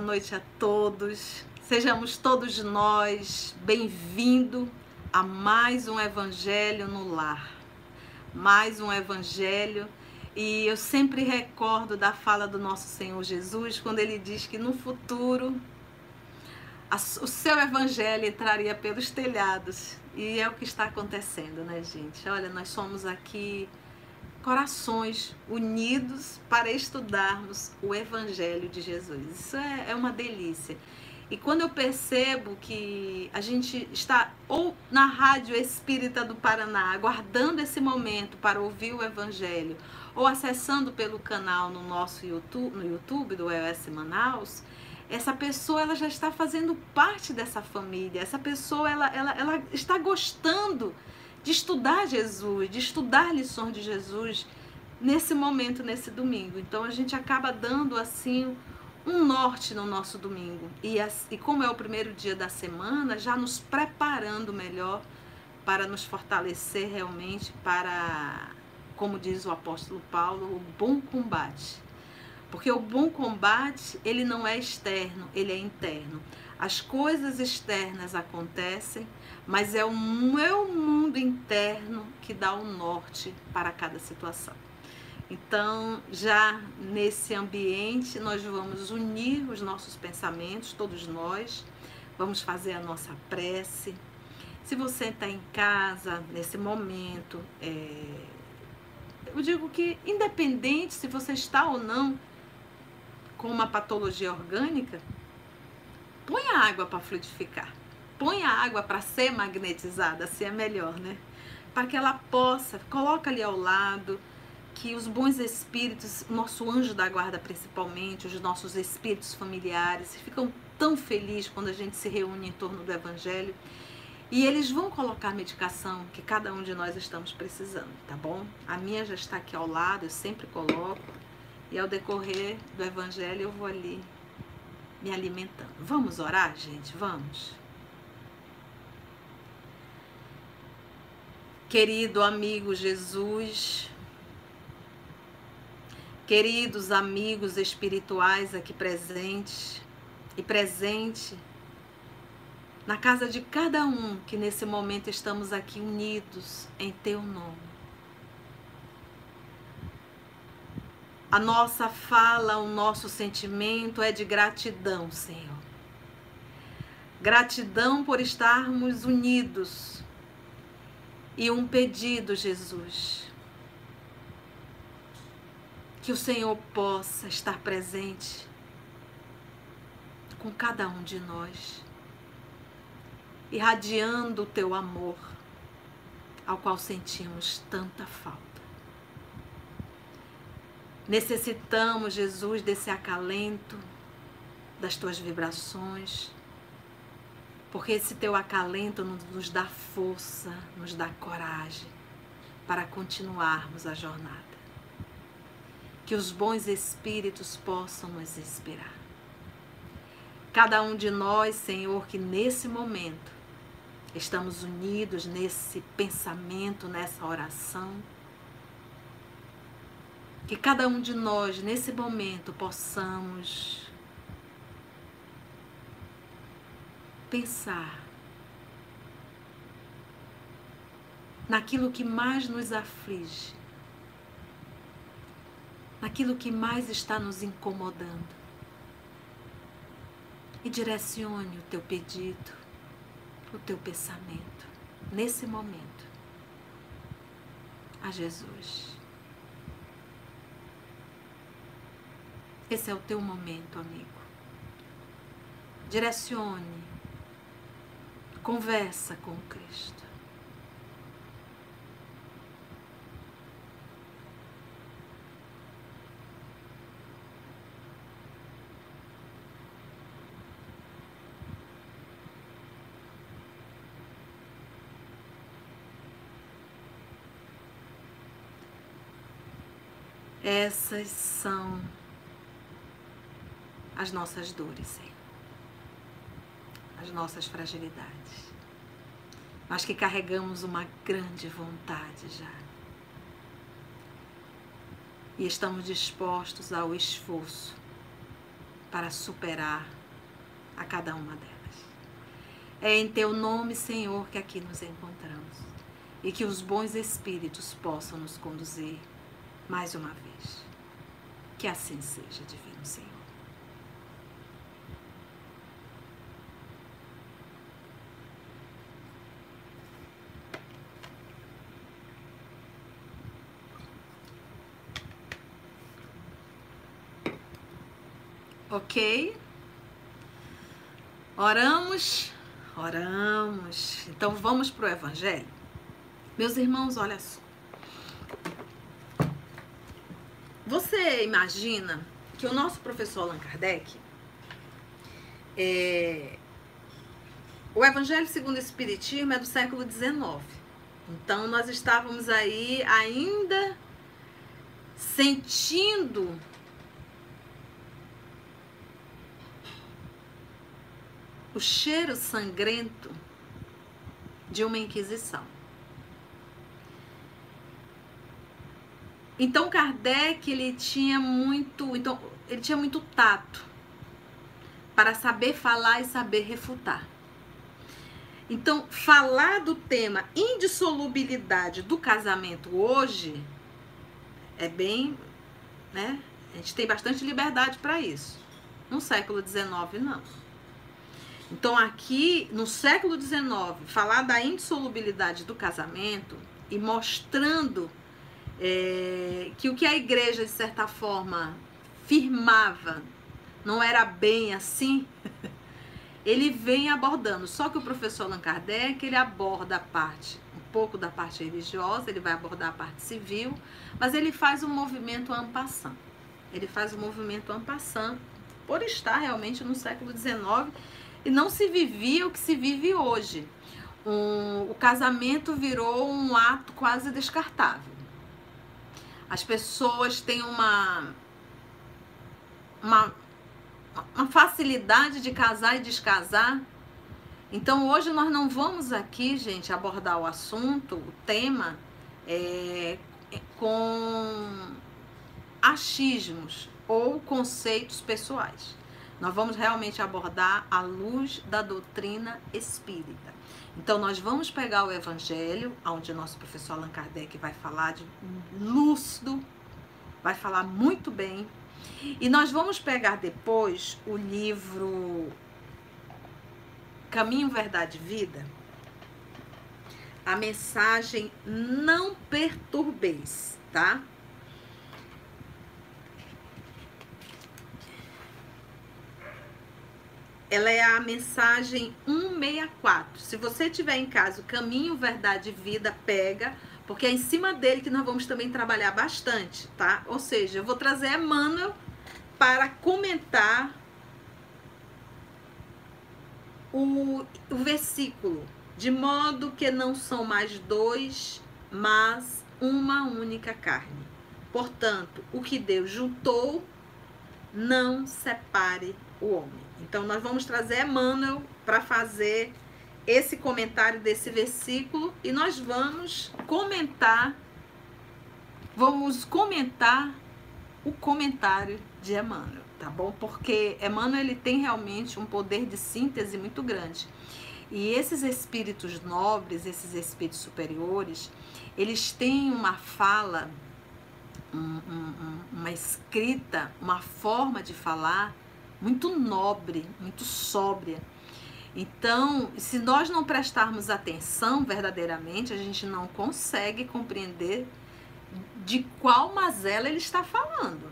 Boa noite a todos. Sejamos todos nós bem-vindos a mais um Evangelho no Lar. Mais um Evangelho. E eu sempre recordo da fala do nosso Senhor Jesus quando ele diz que no futuro o seu Evangelho entraria pelos telhados. E é o que está acontecendo, né, gente? Olha, nós somos aqui corações unidos para estudarmos o Evangelho de Jesus. Isso é, é, uma delícia. E quando eu percebo que a gente está ou na Rádio Espírita do Paraná, aguardando esse momento para ouvir o Evangelho, ou acessando pelo canal no nosso YouTube, no YouTube do EOS Manaus, essa pessoa ela já está fazendo parte dessa família. Essa pessoa ela, ela, ela está gostando de estudar Jesus, de estudar lições de Jesus nesse momento, nesse domingo. Então a gente acaba dando assim um norte no nosso domingo. E, e como é o primeiro dia da semana, já nos preparando melhor para nos fortalecer realmente para, como diz o apóstolo Paulo, o bom combate. Porque o bom combate, ele não é externo, ele é interno. As coisas externas acontecem, mas é o meu mundo interno que dá o norte para cada situação. Então, já nesse ambiente, nós vamos unir os nossos pensamentos, todos nós, vamos fazer a nossa prece. Se você está em casa nesse momento, é... eu digo que, independente se você está ou não com uma patologia orgânica, põe a água para fluidificar põe a água para ser magnetizada, assim é melhor, né? Para que ela possa, coloca ali ao lado, que os bons espíritos, nosso anjo da guarda principalmente, os nossos espíritos familiares, ficam tão felizes quando a gente se reúne em torno do Evangelho. E eles vão colocar a medicação que cada um de nós estamos precisando, tá bom? A minha já está aqui ao lado, eu sempre coloco. E ao decorrer do Evangelho eu vou ali me alimentando. Vamos orar, gente? Vamos. Querido amigo Jesus, queridos amigos espirituais aqui presentes e presente na casa de cada um que nesse momento estamos aqui unidos em teu nome. A nossa fala, o nosso sentimento é de gratidão, Senhor. Gratidão por estarmos unidos e um pedido, Jesus. Que o Senhor possa estar presente com cada um de nós, irradiando o teu amor, ao qual sentimos tanta falta. Necessitamos, Jesus, desse acalento, das tuas vibrações, porque esse teu acalento nos dá força, nos dá coragem para continuarmos a jornada. Que os bons espíritos possam nos inspirar. Cada um de nós, Senhor, que nesse momento estamos unidos nesse pensamento, nessa oração, que cada um de nós, nesse momento, possamos pensar naquilo que mais nos aflige, naquilo que mais está nos incomodando. E direcione o teu pedido, o teu pensamento, nesse momento, a Jesus. Esse é o teu momento, amigo. Direcione Conversa com Cristo. Essas são as nossas dores, Senhor as nossas fragilidades, mas que carregamos uma grande vontade já. E estamos dispostos ao esforço para superar a cada uma delas. É em teu nome, Senhor, que aqui nos encontramos e que os bons espíritos possam nos conduzir mais uma vez. Que assim seja, Divino Senhor. Ok? Oramos, oramos. Então vamos para o Evangelho. Meus irmãos, olha só. Você imagina que o nosso professor Allan Kardec, é, o Evangelho segundo o Espiritismo é do século XIX. Então nós estávamos aí ainda sentindo o cheiro sangrento de uma inquisição. Então Kardec ele tinha muito, então ele tinha muito tato para saber falar e saber refutar. Então, falar do tema indissolubilidade do casamento hoje é bem, né? A gente tem bastante liberdade para isso. No século XIX, não. Então, aqui, no século XIX, falar da indissolubilidade do casamento e mostrando é, que o que a igreja, de certa forma, firmava não era bem assim, ele vem abordando. Só que o professor Allan Kardec, ele aborda a parte, um pouco da parte religiosa, ele vai abordar a parte civil, mas ele faz um movimento ampassant. Ele faz um movimento ampassant por estar realmente no século XIX e não se vivia o que se vive hoje. Um, o casamento virou um ato quase descartável. As pessoas têm uma, uma, uma facilidade de casar e descasar. Então hoje nós não vamos aqui, gente, abordar o assunto, o tema, é, com achismos ou conceitos pessoais. Nós vamos realmente abordar a luz da doutrina espírita. Então, nós vamos pegar o Evangelho, onde nosso professor Allan Kardec vai falar de lúcido, vai falar muito bem. E nós vamos pegar depois o livro Caminho, Verdade e Vida, a mensagem Não Perturbeis, tá? Ela é a mensagem 164. Se você tiver em casa o Caminho, Verdade e Vida, pega, porque é em cima dele que nós vamos também trabalhar bastante, tá? Ou seja, eu vou trazer Emmanuel para comentar o, o versículo, de modo que não são mais dois, mas uma única carne. Portanto, o que Deus juntou, não separe o homem. Então, nós vamos trazer Emmanuel para fazer esse comentário desse versículo e nós vamos comentar, vamos comentar o comentário de Emmanuel, tá bom? Porque Emmanuel ele tem realmente um poder de síntese muito grande. E esses espíritos nobres, esses espíritos superiores, eles têm uma fala, um, um, uma escrita, uma forma de falar muito nobre, muito sóbria. Então, se nós não prestarmos atenção verdadeiramente, a gente não consegue compreender de qual mazela ele está falando.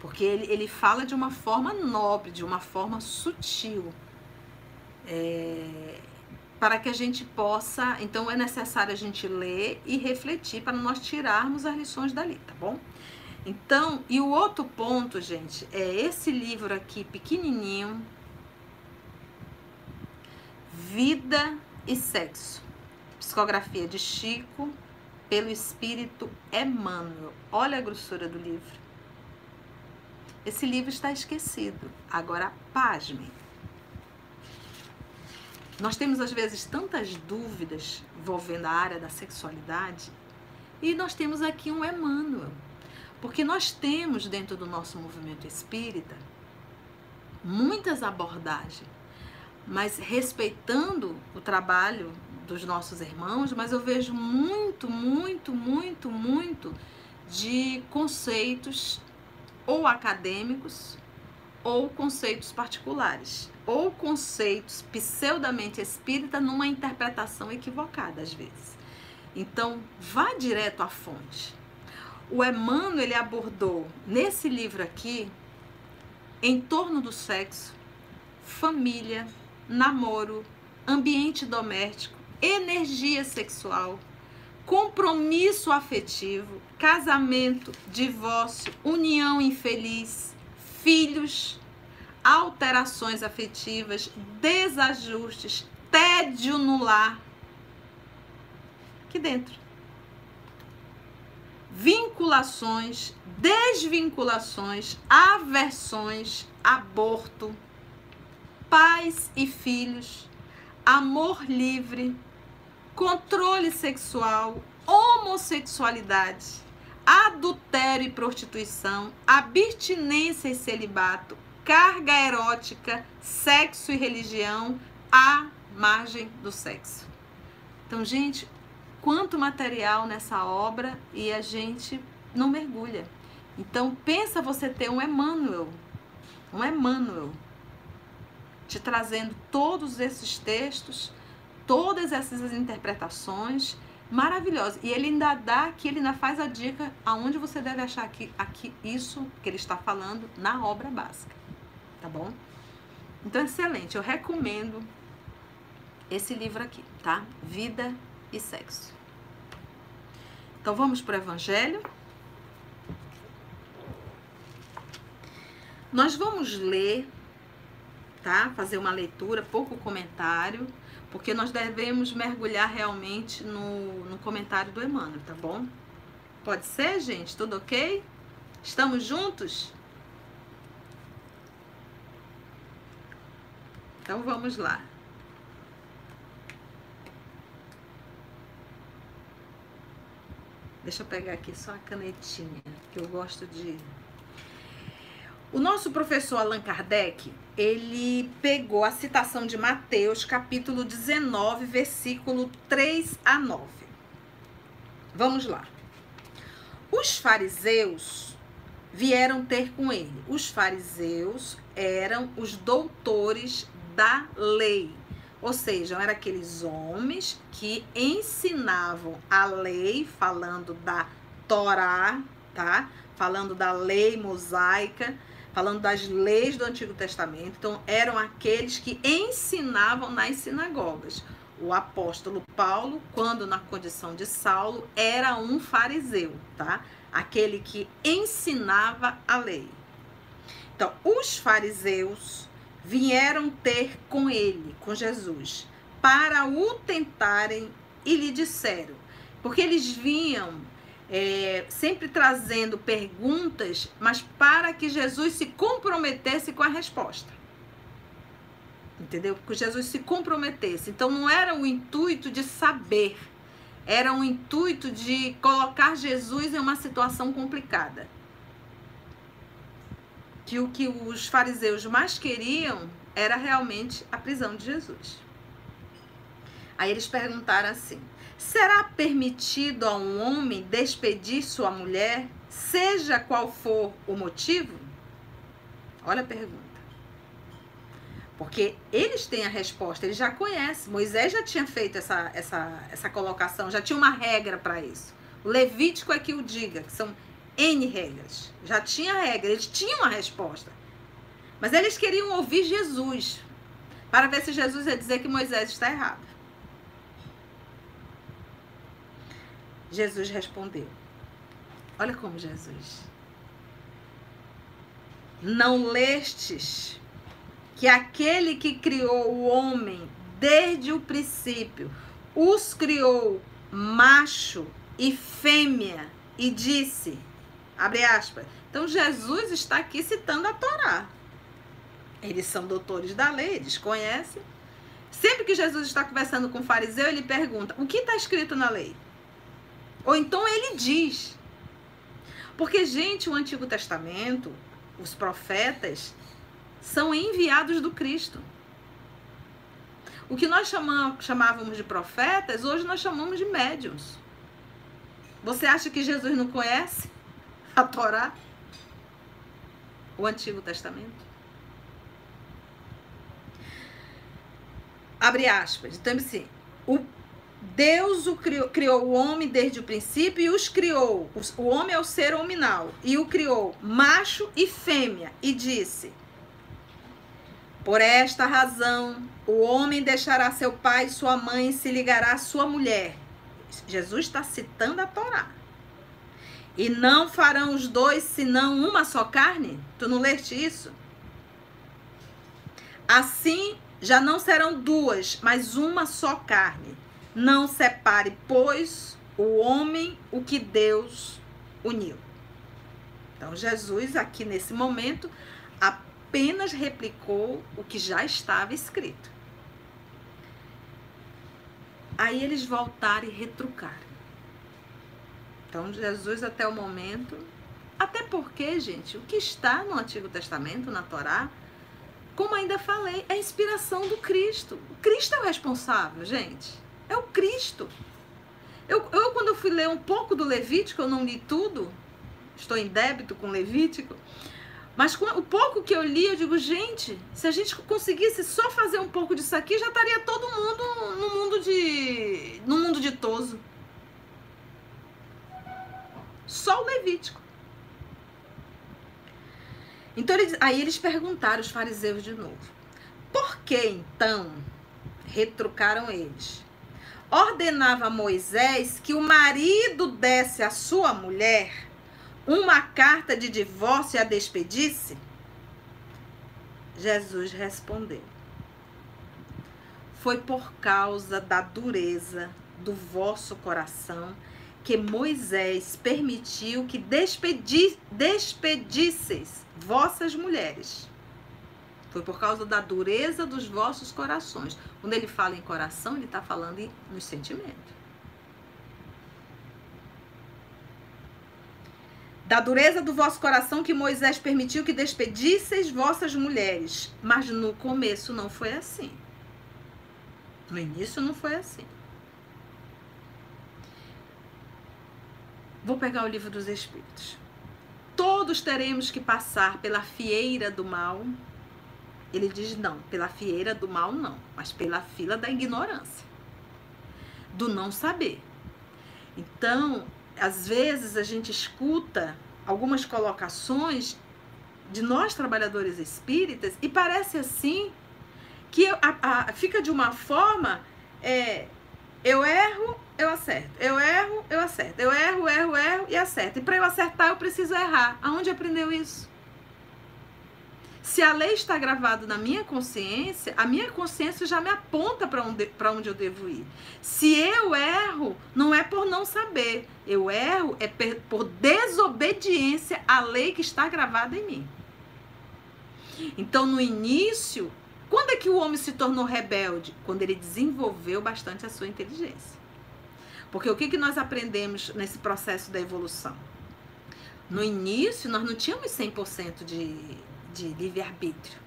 Porque ele, ele fala de uma forma nobre, de uma forma sutil. É, para que a gente possa. Então, é necessário a gente ler e refletir para nós tirarmos as lições dali, tá bom? Então, e o outro ponto, gente, é esse livro aqui, pequenininho, Vida e Sexo, psicografia de Chico, pelo espírito Emmanuel. Olha a grossura do livro. Esse livro está esquecido. Agora, pasmem. Nós temos às vezes tantas dúvidas envolvendo a área da sexualidade e nós temos aqui um Emmanuel porque nós temos dentro do nosso movimento espírita muitas abordagens, mas respeitando o trabalho dos nossos irmãos, mas eu vejo muito, muito, muito, muito de conceitos ou acadêmicos ou conceitos particulares, ou conceitos pseudamente espírita numa interpretação equivocada às vezes. Então, vá direto à fonte. O Emmanuel ele abordou nesse livro aqui em torno do sexo, família, namoro, ambiente doméstico, energia sexual, compromisso afetivo, casamento, divórcio, união infeliz, filhos, alterações afetivas, desajustes, tédio no lar. Aqui dentro. Vinculações, desvinculações, aversões, aborto, pais e filhos, amor livre, controle sexual, homossexualidade, adultério e prostituição, abstinência e celibato, carga erótica, sexo e religião, à margem do sexo. Então, gente, quanto material nessa obra e a gente não mergulha. Então, pensa você ter um Emmanuel, um Emmanuel, te trazendo todos esses textos todas essas interpretações maravilhosas. E ele ainda dá aqui, ele ainda faz a dica aonde você deve achar aqui, aqui isso que ele está falando na obra básica. Tá bom? Então, excelente. Eu recomendo esse livro aqui, tá? Vida e Sexo. Então, vamos para o Evangelho. Nós vamos ler, tá? Fazer uma leitura, pouco comentário porque nós devemos mergulhar realmente no, no comentário do Emmanuel, tá bom? Pode ser, gente? Tudo ok? Estamos juntos? Então vamos lá. Deixa eu pegar aqui só a canetinha, que eu gosto de o nosso professor Allan Kardec, ele pegou a citação de Mateus, capítulo 19, versículo 3 a 9. Vamos lá. Os fariseus vieram ter com ele. Os fariseus eram os doutores da lei. Ou seja, eram aqueles homens que ensinavam a lei, falando da Torá, tá? Falando da lei mosaica falando das leis do Antigo Testamento. Então, eram aqueles que ensinavam nas sinagogas. O apóstolo Paulo, quando na condição de Saulo, era um fariseu, tá? Aquele que ensinava a lei. Então, os fariseus vieram ter com ele, com Jesus, para o tentarem e lhe disseram, porque eles vinham é, sempre trazendo perguntas, mas para que Jesus se comprometesse com a resposta. Entendeu? Porque Jesus se comprometesse. Então não era o intuito de saber, era o intuito de colocar Jesus em uma situação complicada. Que o que os fariseus mais queriam era realmente a prisão de Jesus. Aí eles perguntaram assim: Será permitido a um homem despedir sua mulher, seja qual for o motivo? Olha a pergunta. Porque eles têm a resposta, eles já conhecem. Moisés já tinha feito essa, essa, essa colocação, já tinha uma regra para isso. O Levítico é que o diga, que são N regras. Já tinha regra, eles tinham a resposta. Mas eles queriam ouvir Jesus, para ver se Jesus ia dizer que Moisés está errado. Jesus respondeu. Olha como Jesus. Não lestes que aquele que criou o homem desde o princípio os criou macho e fêmea e disse, abre aspas. Então Jesus está aqui citando a Torá. Eles são doutores da lei, eles conhecem. Sempre que Jesus está conversando com o fariseu, ele pergunta: o que está escrito na lei? Ou então ele diz. Porque, gente, o Antigo Testamento, os profetas, são enviados do Cristo. O que nós chamávamos de profetas, hoje nós chamamos de médiums. Você acha que Jesus não conhece a Torá? O Antigo Testamento? Abre aspas. Então, assim, o Deus o criou, criou, o homem desde o princípio e os criou. O homem é o ser hominal. E o criou macho e fêmea. E disse: Por esta razão, o homem deixará seu pai e sua mãe e se ligará à sua mulher. Jesus está citando a Torá. E não farão os dois senão uma só carne? Tu não leste isso? Assim já não serão duas, mas uma só carne. Não separe, pois, o homem o que Deus uniu. Então, Jesus, aqui nesse momento, apenas replicou o que já estava escrito. Aí eles voltaram e retrucaram. Então, Jesus, até o momento. Até porque, gente, o que está no Antigo Testamento, na Torá, como ainda falei, é a inspiração do Cristo. O Cristo é o responsável, gente. É o Cristo. Eu, eu, quando eu fui ler um pouco do Levítico, eu não li tudo, estou em débito com Levítico, mas com o pouco que eu li, eu digo, gente, se a gente conseguisse só fazer um pouco disso aqui, já estaria todo mundo no mundo de no mundo ditoso. Só o Levítico. Então aí eles perguntaram os fariseus de novo. Por que então retrucaram eles? ordenava Moisés que o marido desse à sua mulher uma carta de divórcio e a despedisse? Jesus respondeu: Foi por causa da dureza do vosso coração que Moisés permitiu que despedi despedisseis vossas mulheres foi por causa da dureza dos vossos corações. Quando ele fala em coração, ele está falando em, nos sentimentos. Da dureza do vosso coração que Moisés permitiu que despedisseis vossas mulheres. Mas no começo não foi assim. No início não foi assim. Vou pegar o livro dos Espíritos. Todos teremos que passar pela fieira do mal ele diz não, pela fieira do mal não, mas pela fila da ignorância, do não saber. Então, às vezes a gente escuta algumas colocações de nós trabalhadores espíritas e parece assim que a, a, fica de uma forma é, eu erro, eu acerto. Eu erro, eu acerto. Eu erro, erro, erro e acerto. E para eu acertar, eu preciso errar. Aonde aprendeu isso? Se a lei está gravada na minha consciência, a minha consciência já me aponta para onde, onde eu devo ir. Se eu erro, não é por não saber. Eu erro é por desobediência à lei que está gravada em mim. Então, no início, quando é que o homem se tornou rebelde? Quando ele desenvolveu bastante a sua inteligência. Porque o que, que nós aprendemos nesse processo da evolução? No início, nós não tínhamos 100% de de livre-arbítrio.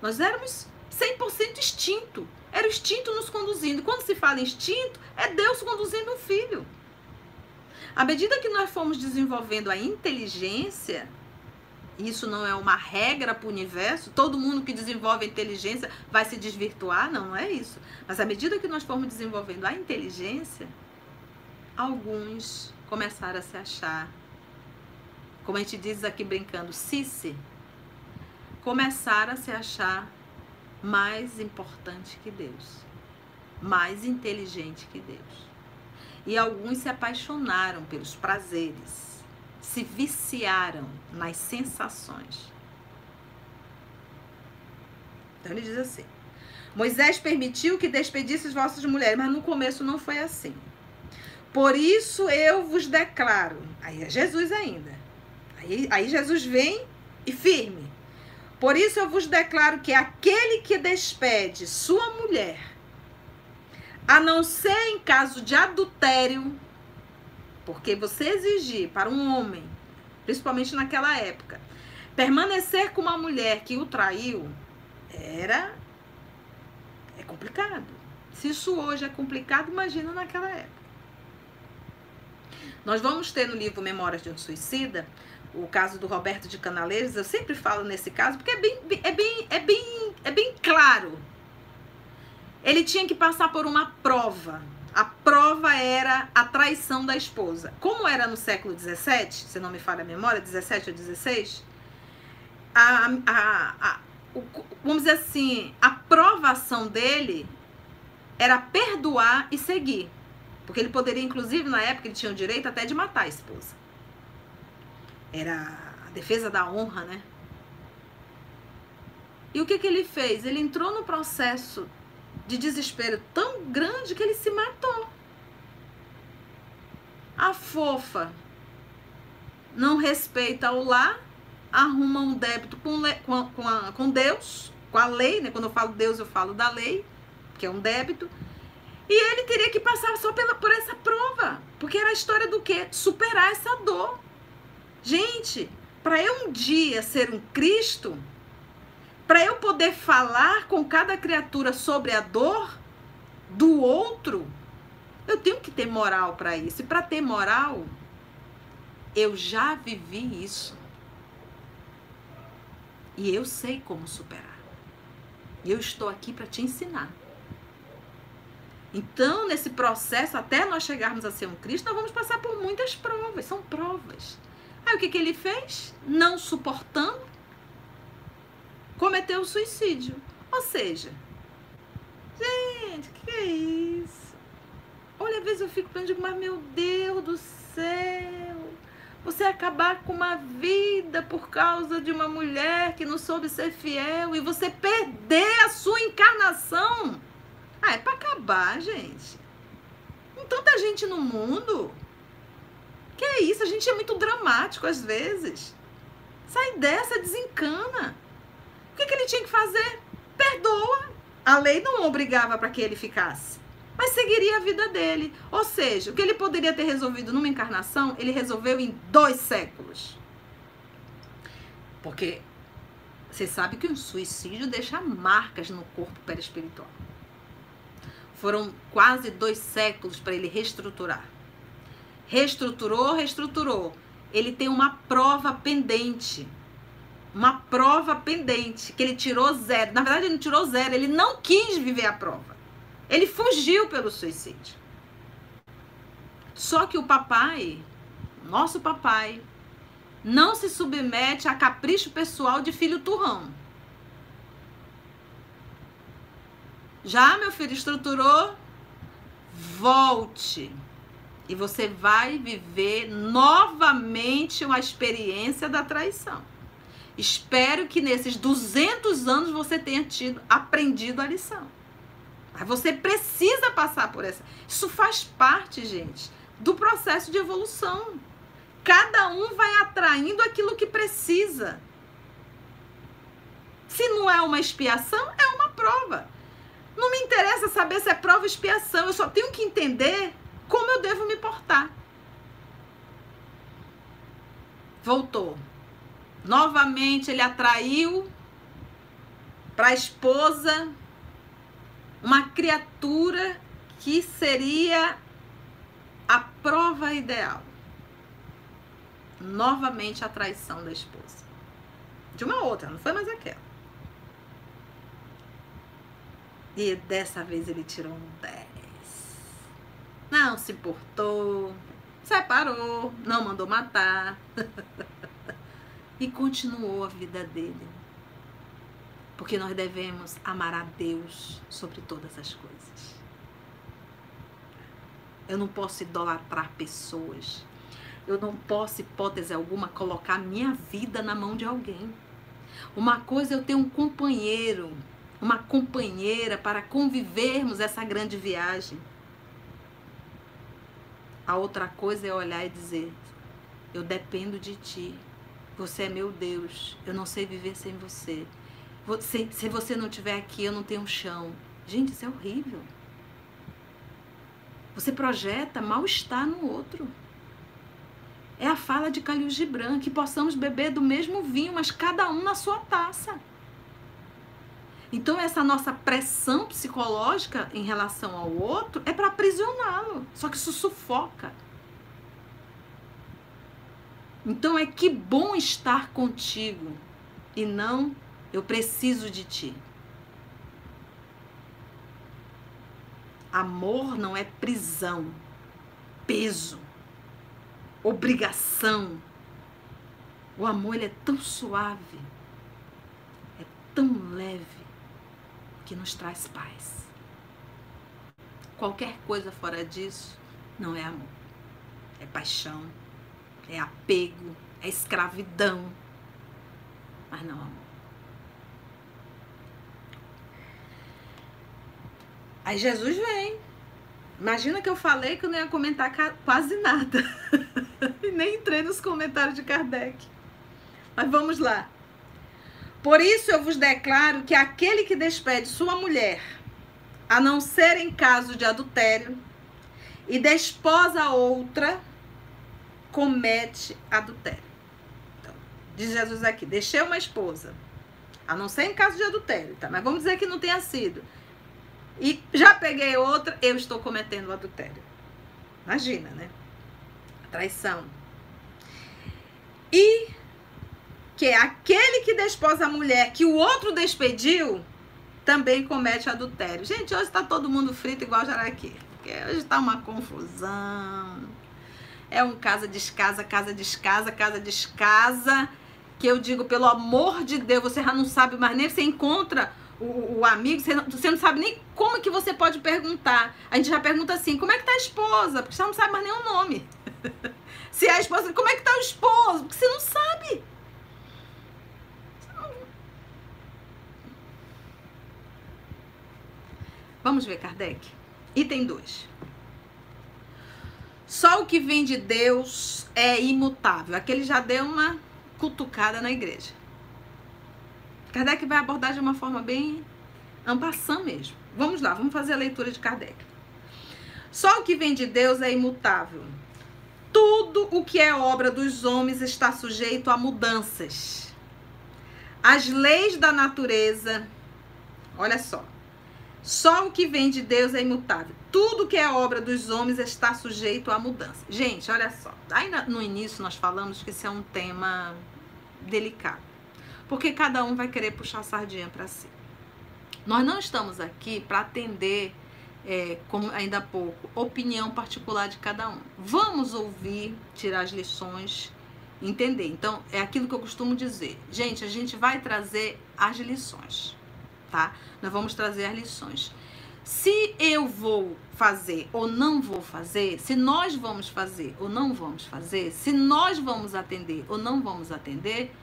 Nós éramos 100% instinto. Era o instinto nos conduzindo. Quando se fala instinto, é Deus conduzindo um filho. À medida que nós fomos desenvolvendo a inteligência, isso não é uma regra para o universo, todo mundo que desenvolve a inteligência vai se desvirtuar, não, não é isso. Mas à medida que nós fomos desenvolvendo a inteligência, alguns começaram a se achar, como a gente diz aqui brincando, cici, começaram a se achar mais importante que Deus, mais inteligente que Deus. E alguns se apaixonaram pelos prazeres, se viciaram nas sensações. Então ele diz assim: Moisés permitiu que despedisse as vossas mulheres, mas no começo não foi assim. Por isso eu vos declaro. Aí é Jesus ainda. Aí, aí Jesus vem e firme. Por isso eu vos declaro que aquele que despede sua mulher, a não ser em caso de adultério, porque você exigir para um homem, principalmente naquela época, permanecer com uma mulher que o traiu era é complicado. Se isso hoje é complicado, imagina naquela época. Nós vamos ter no livro Memórias de um Suicida o caso do Roberto de Canaleiros. Eu sempre falo nesse caso porque é bem, é bem, é bem, é bem claro. Ele tinha que passar por uma prova. A prova era a traição da esposa. Como era no século XVII, se não me falha a memória, 17 ou 16, a, a, a, o, vamos dizer assim, a provação dele era perdoar e seguir. Porque ele poderia, inclusive, na época, ele tinha o direito até de matar a esposa. Era a defesa da honra, né? E o que, que ele fez? Ele entrou no processo de desespero tão grande que ele se matou. A fofa não respeita o lar, arruma um débito com, com, com, a, com Deus, com a lei, né? Quando eu falo Deus, eu falo da lei, que é um débito. E ele teria que passar só pela, por essa prova. Porque era a história do quê? Superar essa dor. Gente, para eu um dia ser um Cristo, para eu poder falar com cada criatura sobre a dor do outro, eu tenho que ter moral para isso. E para ter moral, eu já vivi isso. E eu sei como superar. E eu estou aqui para te ensinar. Então, nesse processo, até nós chegarmos a ser um Cristo, nós vamos passar por muitas provas, são provas. Aí o que, que ele fez? Não suportando, cometeu o suicídio. Ou seja, gente, o que, que é isso? Olha, às vezes eu fico pensando, mas meu Deus do céu, você acabar com uma vida por causa de uma mulher que não soube ser fiel e você perder a sua encarnação ah, é pra acabar, gente. Com tanta gente no mundo. Que é isso? A gente é muito dramático às vezes. Sai dessa, desencana. O que, que ele tinha que fazer? Perdoa. A lei não obrigava para que ele ficasse. Mas seguiria a vida dele. Ou seja, o que ele poderia ter resolvido numa encarnação, ele resolveu em dois séculos. Porque você sabe que um suicídio deixa marcas no corpo perispiritual. Foram quase dois séculos para ele reestruturar. Reestruturou, reestruturou. Ele tem uma prova pendente. Uma prova pendente, que ele tirou zero. Na verdade, ele não tirou zero, ele não quis viver a prova. Ele fugiu pelo suicídio. Só que o papai, nosso papai, não se submete a capricho pessoal de filho turrão. Já, meu filho, estruturou? Volte. E você vai viver novamente uma experiência da traição. Espero que nesses 200 anos você tenha tido aprendido a lição. Mas você precisa passar por essa. Isso faz parte, gente, do processo de evolução. Cada um vai atraindo aquilo que precisa. Se não é uma expiação, é uma prova. Não me interessa saber se é prova ou expiação, eu só tenho que entender como eu devo me portar. Voltou. Novamente ele atraiu para a esposa uma criatura que seria a prova ideal. Novamente a traição da esposa. De uma outra, não foi mais aquela. E dessa vez ele tirou um 10. Não se importou, separou, não mandou matar. e continuou a vida dele. Porque nós devemos amar a Deus sobre todas as coisas. Eu não posso idolatrar pessoas. Eu não posso, hipótese alguma, colocar minha vida na mão de alguém. Uma coisa é eu ter um companheiro uma companheira para convivermos essa grande viagem. A outra coisa é olhar e dizer: Eu dependo de ti. Você é meu Deus. Eu não sei viver sem você. você se você não estiver aqui, eu não tenho chão. Gente, isso é horrível. Você projeta mal-estar no outro. é a fala de Calil Gibran, que possamos beber do mesmo vinho, mas cada um na sua taça. Então, essa nossa pressão psicológica em relação ao outro é para aprisioná-lo. Só que isso sufoca. Então, é que bom estar contigo e não eu preciso de ti. Amor não é prisão, peso, obrigação. O amor ele é tão suave, é tão leve que nos traz paz. Qualquer coisa fora disso não é amor. É paixão, é apego, é escravidão, mas não amor. Aí Jesus vem. Imagina que eu falei que eu não ia comentar quase nada. e nem entrei nos comentários de Kardec. Mas vamos lá. Por isso eu vos declaro que aquele que despede sua mulher, a não ser em caso de adultério, e desposa outra, comete adultério. Então, diz Jesus aqui: deixei uma esposa, a não ser em caso de adultério, tá? Mas vamos dizer que não tenha sido. E já peguei outra, eu estou cometendo adultério. Imagina, né? Traição. E que é aquele que desposa a mulher que o outro despediu, também comete adultério. Gente, hoje está todo mundo frito igual jaraqui. Porque hoje está uma confusão. É um casa descasa, casa descasa, casa descasa. Que eu digo, pelo amor de Deus, você já não sabe mais nem você encontra o, o, amigo, você não, você não, sabe nem como que você pode perguntar. A gente já pergunta assim, como é que tá a esposa? Porque você não sabe mais nem o nome. Se é a esposa, como é que tá o esposo? Porque você não sabe. Vamos ver Kardec. Item 2. Só o que vem de Deus é imutável. Aquele já deu uma cutucada na igreja. Kardec vai abordar de uma forma bem ampassã mesmo. Vamos lá, vamos fazer a leitura de Kardec. Só o que vem de Deus é imutável. Tudo o que é obra dos homens está sujeito a mudanças. As leis da natureza, olha só, só o que vem de Deus é imutável. Tudo que é obra dos homens está sujeito à mudança. Gente, olha só. Aí no início nós falamos que isso é um tema delicado. Porque cada um vai querer puxar a sardinha para si. Nós não estamos aqui para atender, é, como ainda há pouco, opinião particular de cada um. Vamos ouvir, tirar as lições, entender. Então, é aquilo que eu costumo dizer. Gente, a gente vai trazer as lições tá? Nós vamos trazer as lições. Se eu vou fazer ou não vou fazer, se nós vamos fazer ou não vamos fazer, se nós vamos atender ou não vamos atender,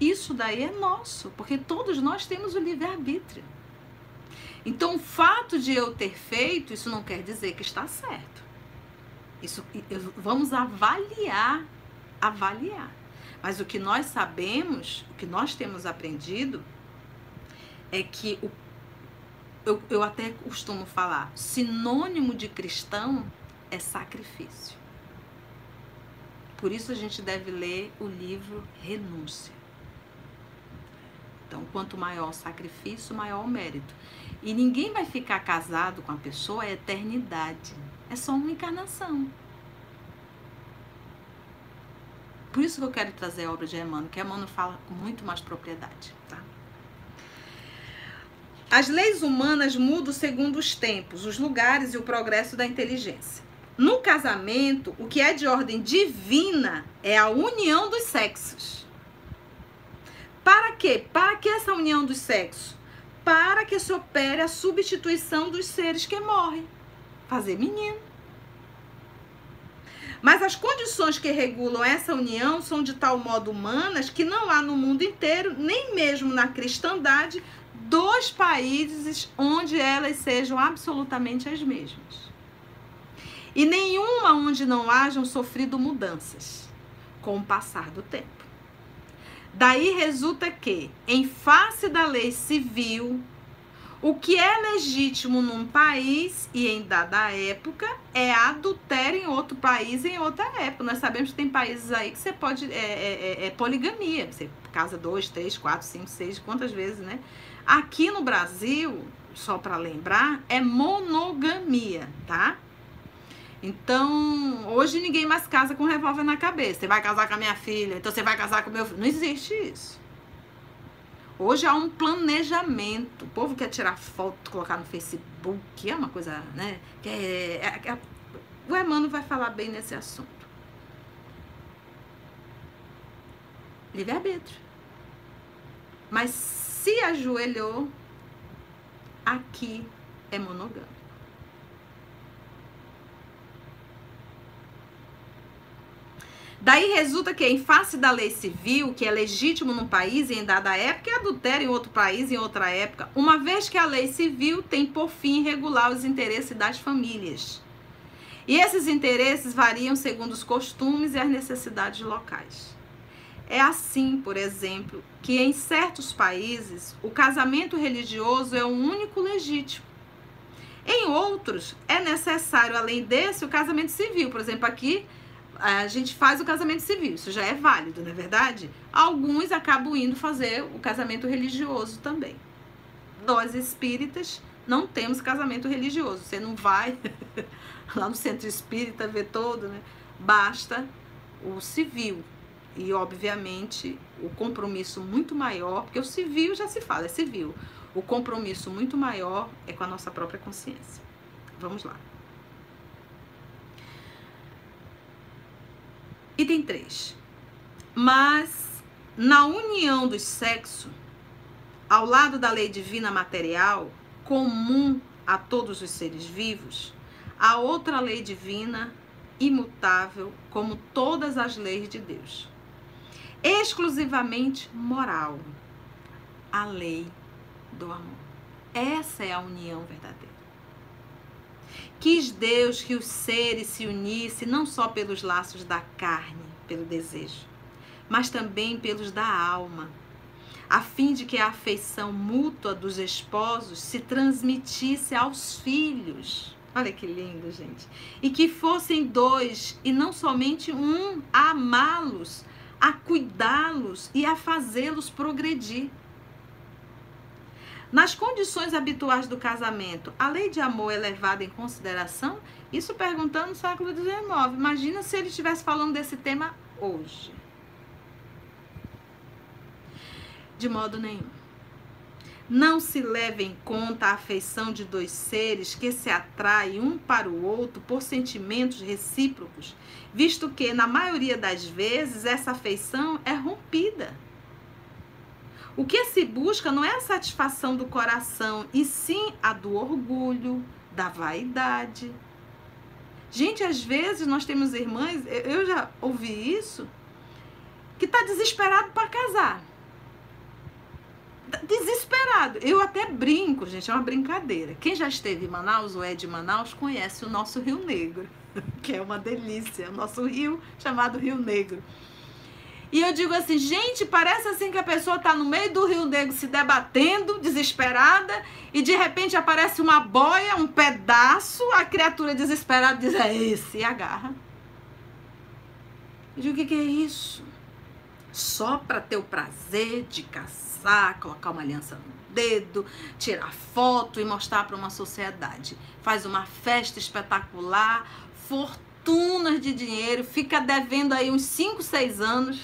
isso daí é nosso, porque todos nós temos o livre-arbítrio. Então, o fato de eu ter feito, isso não quer dizer que está certo. Isso vamos avaliar, avaliar. Mas o que nós sabemos, o que nós temos aprendido é que o, eu, eu até costumo falar, sinônimo de cristão é sacrifício. Por isso a gente deve ler o livro Renúncia. Então, quanto maior o sacrifício, maior o mérito. E ninguém vai ficar casado com a pessoa a eternidade. É só uma encarnação. Por isso que eu quero trazer a obra de Emmanuel, que Emmanuel fala com muito mais propriedade, tá? As leis humanas mudam segundo os tempos, os lugares e o progresso da inteligência. No casamento, o que é de ordem divina é a união dos sexos. Para quê? Para que essa união dos sexos? Para que se opere a substituição dos seres que morrem. Fazer menino. Mas as condições que regulam essa união são de tal modo humanas que não há no mundo inteiro, nem mesmo na cristandade, dos países onde elas sejam absolutamente as mesmas. E nenhuma onde não hajam sofrido mudanças com o passar do tempo. Daí resulta que, em face da lei civil, O que é legítimo num país e em dada época é adultério em outro país em outra época. Nós sabemos que tem países aí que você pode. É, é, é, é poligamia. Você casa dois, três, quatro, cinco, seis, quantas vezes, né? Aqui no Brasil, só para lembrar, é monogamia, tá? Então, hoje ninguém mais casa com revólver na cabeça. Você vai casar com a minha filha, então você vai casar com meu filho. Não existe isso. Hoje há um planejamento. O povo quer tirar foto, colocar no Facebook, é uma coisa, né? Que é, é, é, o Emmanuel vai falar bem nesse assunto. Livre-arbítrio. Mas se ajoelhou, aqui é monogâmico. Daí resulta que, em face da lei civil, que é legítimo num país e em dada época, é adultério em outro país em outra época, uma vez que a lei civil tem por fim regular os interesses das famílias. E esses interesses variam segundo os costumes e as necessidades locais. É assim, por exemplo, que em certos países o casamento religioso é o único legítimo. Em outros, é necessário, além desse, o casamento civil. Por exemplo, aqui a gente faz o casamento civil, isso já é válido, não é verdade? Alguns acabam indo fazer o casamento religioso também. Nós espíritas não temos casamento religioso. Você não vai lá no centro espírita ver todo, né? Basta o civil. E, obviamente, o compromisso muito maior, porque o civil já se fala, é civil. O compromisso muito maior é com a nossa própria consciência. Vamos lá. Item 3. Mas na união dos sexos, ao lado da lei divina material, comum a todos os seres vivos, há outra lei divina imutável, como todas as leis de Deus. Exclusivamente moral, a lei do amor. Essa é a união verdadeira. Quis Deus que os seres se unissem não só pelos laços da carne, pelo desejo, mas também pelos da alma, a fim de que a afeição mútua dos esposos se transmitisse aos filhos. Olha que lindo, gente. E que fossem dois e não somente um a amá-los, a cuidá-los e a fazê-los progredir. Nas condições habituais do casamento, a lei de amor é levada em consideração? Isso perguntando no século XIX. Imagina se ele estivesse falando desse tema hoje. De modo nenhum. Não se leva em conta a afeição de dois seres que se atraem um para o outro por sentimentos recíprocos, visto que, na maioria das vezes, essa afeição é rompida o que se busca não é a satisfação do coração, e sim a do orgulho, da vaidade. Gente, às vezes nós temos irmãs, eu já ouvi isso, que tá desesperado para casar. Desesperado. Eu até brinco, gente, é uma brincadeira. Quem já esteve em Manaus ou é de Manaus conhece o nosso Rio Negro, que é uma delícia, o nosso rio chamado Rio Negro. E eu digo assim, gente, parece assim que a pessoa está no meio do Rio Negro se debatendo, desesperada, e de repente aparece uma boia, um pedaço, a criatura desesperada diz, é esse, e agarra. Eu digo, o que, que é isso? Só para ter o prazer de caçar, colocar uma aliança no dedo, tirar foto e mostrar para uma sociedade. Faz uma festa espetacular, fortunas de dinheiro, fica devendo aí uns 5, 6 anos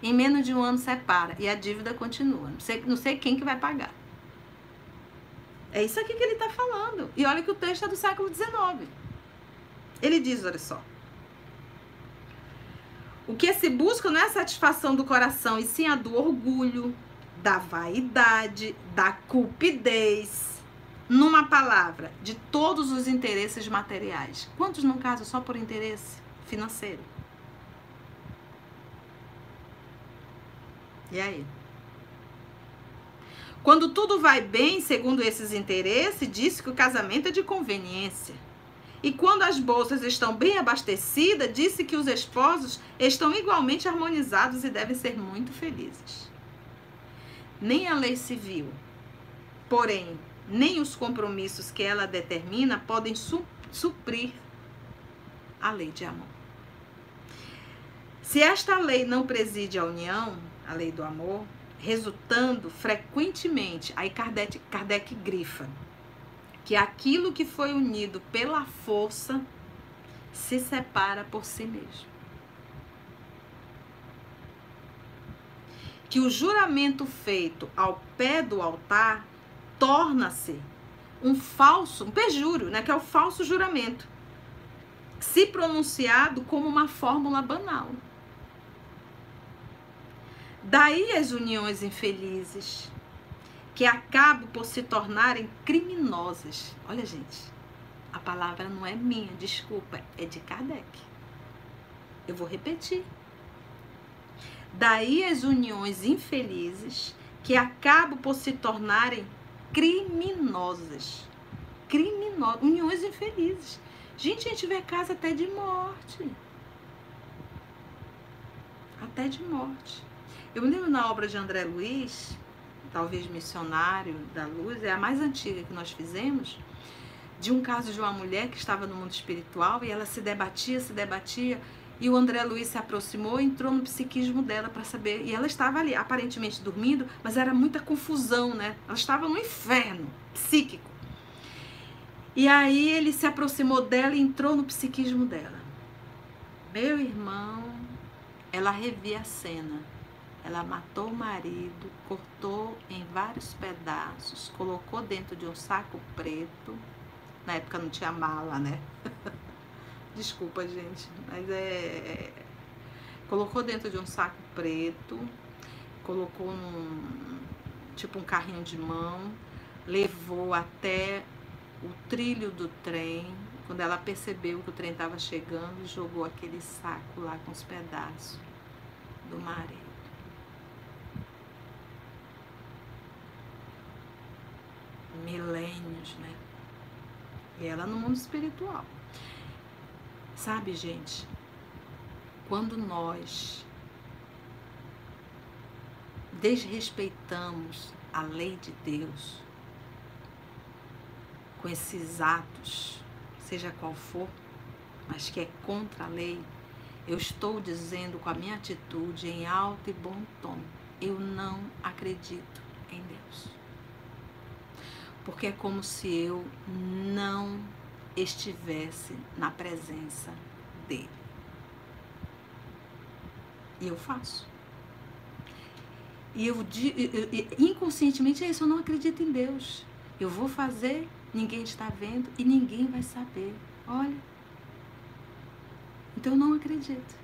em menos de um ano separa e a dívida continua. Não sei, não sei quem que vai pagar. É isso aqui que ele está falando. E olha que o texto é do século XIX. Ele diz, olha só. O que se busca não é a satisfação do coração, e sim a do orgulho, da vaidade, da cupidez. Numa palavra, de todos os interesses materiais. Quantos não casam só por interesse financeiro? E aí? Quando tudo vai bem, segundo esses interesses, diz que o casamento é de conveniência. E quando as bolsas estão bem abastecidas, disse que os esposos estão igualmente harmonizados e devem ser muito felizes. Nem a lei civil, porém, nem os compromissos que ela determina podem su suprir a lei de amor. Se esta lei não preside a união, a lei do amor, resultando frequentemente, aí Kardec, Kardec grifa, que aquilo que foi unido pela força se separa por si mesmo. Que o juramento feito ao pé do altar torna-se um falso, um perjúrio, né, que é o falso juramento, se pronunciado como uma fórmula banal. Daí as uniões infelizes, que acabam por se tornarem criminosas. Olha, gente, a palavra não é minha, desculpa, é de Kardec. Eu vou repetir. Daí as uniões infelizes, que acabam por se tornarem criminosas. Criminosas, uniões infelizes. Gente, a gente vê casa até de morte. Até de morte. Eu me lembro na obra de André Luiz, talvez Missionário da Luz, é a mais antiga que nós fizemos, de um caso de uma mulher que estava no mundo espiritual e ela se debatia, se debatia, e o André Luiz se aproximou entrou no psiquismo dela para saber. E ela estava ali, aparentemente dormindo, mas era muita confusão, né? Ela estava no inferno psíquico. E aí ele se aproximou dela e entrou no psiquismo dela. Meu irmão, ela revia a cena. Ela matou o marido, cortou em vários pedaços, colocou dentro de um saco preto. Na época não tinha mala, né? Desculpa, gente, mas é. Colocou dentro de um saco preto, colocou num. tipo um carrinho de mão, levou até o trilho do trem. Quando ela percebeu que o trem estava chegando, jogou aquele saco lá com os pedaços do marido. Milênios, né? E ela no mundo espiritual. Sabe, gente, quando nós desrespeitamos a lei de Deus com esses atos, seja qual for, mas que é contra a lei, eu estou dizendo com a minha atitude em alto e bom tom, eu não acredito em Deus porque é como se eu não estivesse na presença dele. E eu faço. E eu, inconscientemente é isso, eu não acredito em Deus. Eu vou fazer, ninguém está vendo e ninguém vai saber. Olha. Então eu não acredito.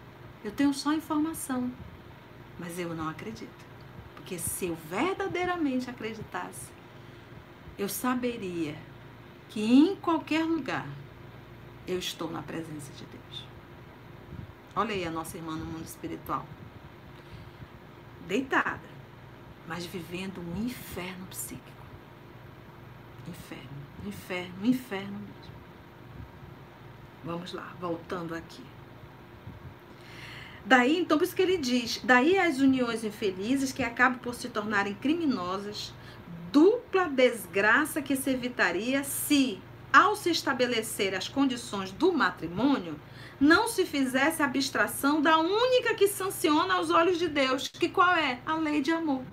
Eu tenho só informação, mas eu não acredito. Porque se eu verdadeiramente acreditasse, eu saberia que em qualquer lugar eu estou na presença de Deus. Olha aí a nossa irmã no mundo espiritual. Deitada, mas vivendo um inferno psíquico. Inferno, inferno, inferno mesmo. Vamos lá, voltando aqui. Daí, então, por isso que ele diz: daí as uniões infelizes que acabam por se tornarem criminosas dupla desgraça que se evitaria se, ao se estabelecer as condições do matrimônio, não se fizesse abstração da única que sanciona aos olhos de Deus, que qual é? A lei de amor.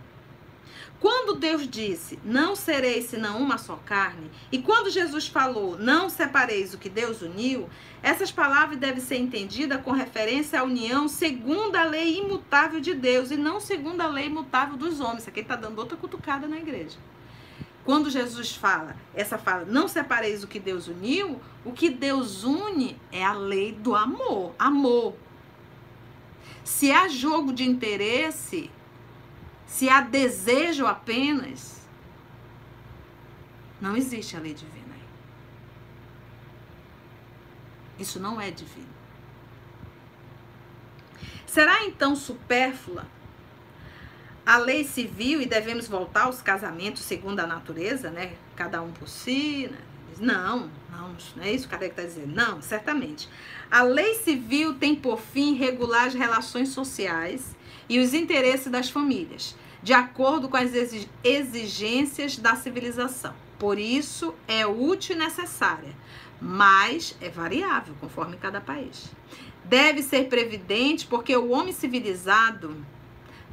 Quando Deus disse, não sereis senão uma só carne, e quando Jesus falou, não separeis o que Deus uniu, essas palavras devem ser entendidas com referência à união segundo a lei imutável de Deus e não segundo a lei imutável dos homens. Isso aqui está dando outra cutucada na igreja. Quando Jesus fala, essa fala, não separeis o que Deus uniu, o que Deus une é a lei do amor. Amor. Se há jogo de interesse, se há desejo apenas, não existe a lei divina aí. Isso não é divino. Será então supérflua a lei civil e devemos voltar aos casamentos segundo a natureza, né? Cada um por si. Né? Não, não, não é isso que Kardec está dizendo. Não, certamente. A lei civil tem por fim regular as relações sociais e os interesses das famílias, de acordo com as exigências da civilização. Por isso, é útil e necessária, mas é variável conforme cada país. Deve ser previdente porque o homem civilizado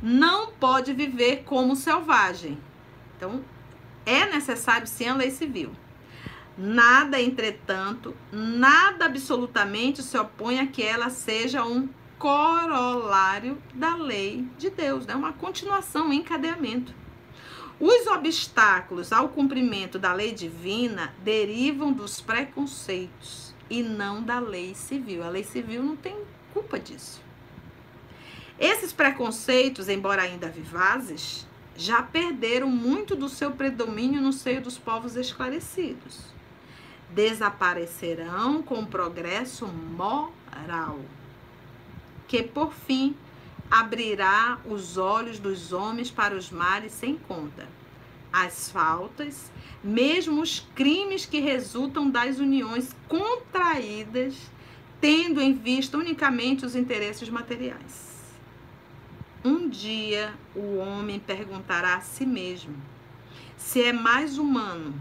não pode viver como selvagem. Então, é necessário sim a lei civil. Nada, entretanto, nada absolutamente se opõe a que ela seja um corolário da lei de Deus, né? uma continuação, um encadeamento. Os obstáculos ao cumprimento da lei divina derivam dos preconceitos e não da lei civil. A lei civil não tem culpa disso. Esses preconceitos, embora ainda vivazes, já perderam muito do seu predomínio no seio dos povos esclarecidos. Desaparecerão com o progresso moral, que por fim abrirá os olhos dos homens para os males sem conta. As faltas, mesmo os crimes que resultam das uniões contraídas, tendo em vista unicamente os interesses materiais. Um dia o homem perguntará a si mesmo se é mais humano,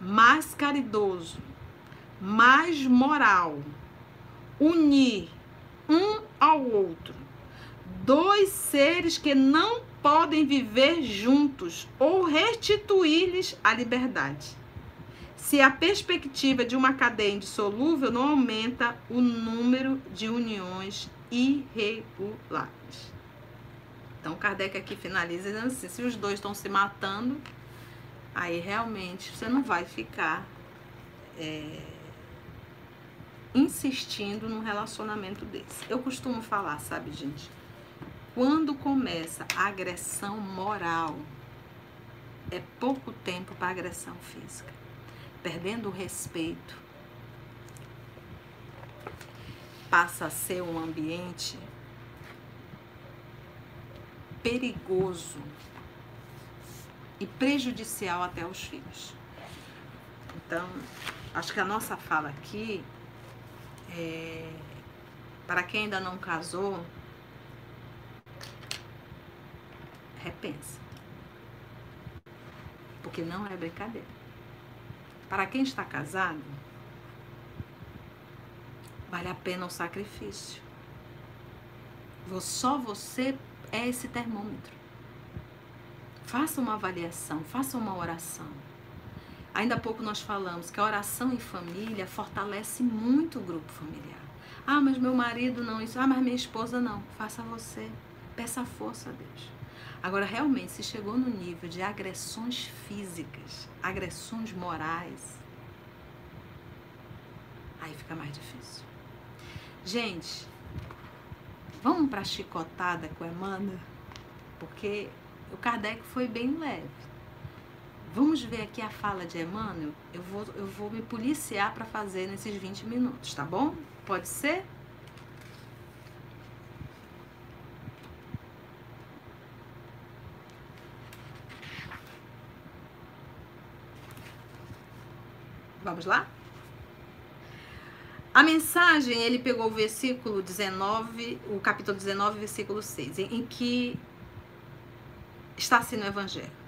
mais caridoso, mais moral unir um ao outro dois seres que não podem viver juntos ou restituir-lhes a liberdade. Se a perspectiva de uma cadeia indissolúvel não aumenta o número de uniões irregulares. Então, Kardec aqui finaliza dizendo assim: se os dois estão se matando, aí realmente você não vai ficar é, insistindo num relacionamento desse. Eu costumo falar, sabe, gente? Quando começa a agressão moral, é pouco tempo para agressão física. Perdendo o respeito, passa a ser um ambiente perigoso e prejudicial até aos filhos. Então, acho que a nossa fala aqui, é, para quem ainda não casou, repensa. Porque não é brincadeira. Para quem está casado, vale a pena o sacrifício. Só você é esse termômetro. Faça uma avaliação, faça uma oração. Ainda há pouco nós falamos que a oração em família fortalece muito o grupo familiar. Ah, mas meu marido não, isso. Ah, mas minha esposa não. Faça você. Peça força a Deus. Agora, realmente, se chegou no nível de agressões físicas, agressões morais, aí fica mais difícil. Gente, Vamos para a chicotada com Emmanuel? Porque o Kardec foi bem leve. Vamos ver aqui a fala de Emmanuel? Eu vou, eu vou me policiar para fazer nesses 20 minutos, tá bom? Pode ser? Vamos lá? A mensagem, ele pegou o versículo 19, o capítulo 19, versículo 6, em que está assim no Evangelho.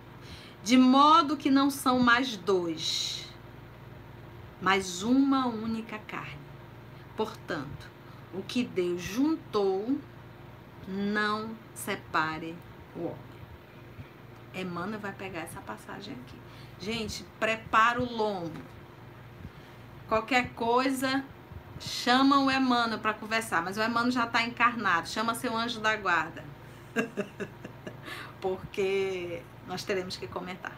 De modo que não são mais dois, mas uma única carne. Portanto, o que Deus juntou, não separe o homem. Emmanuel vai pegar essa passagem aqui. Gente, prepara o lombo. Qualquer coisa, Chama o Emmanuel para conversar, mas o Emmanuel já está encarnado. Chama seu anjo da guarda. Porque nós teremos que comentar.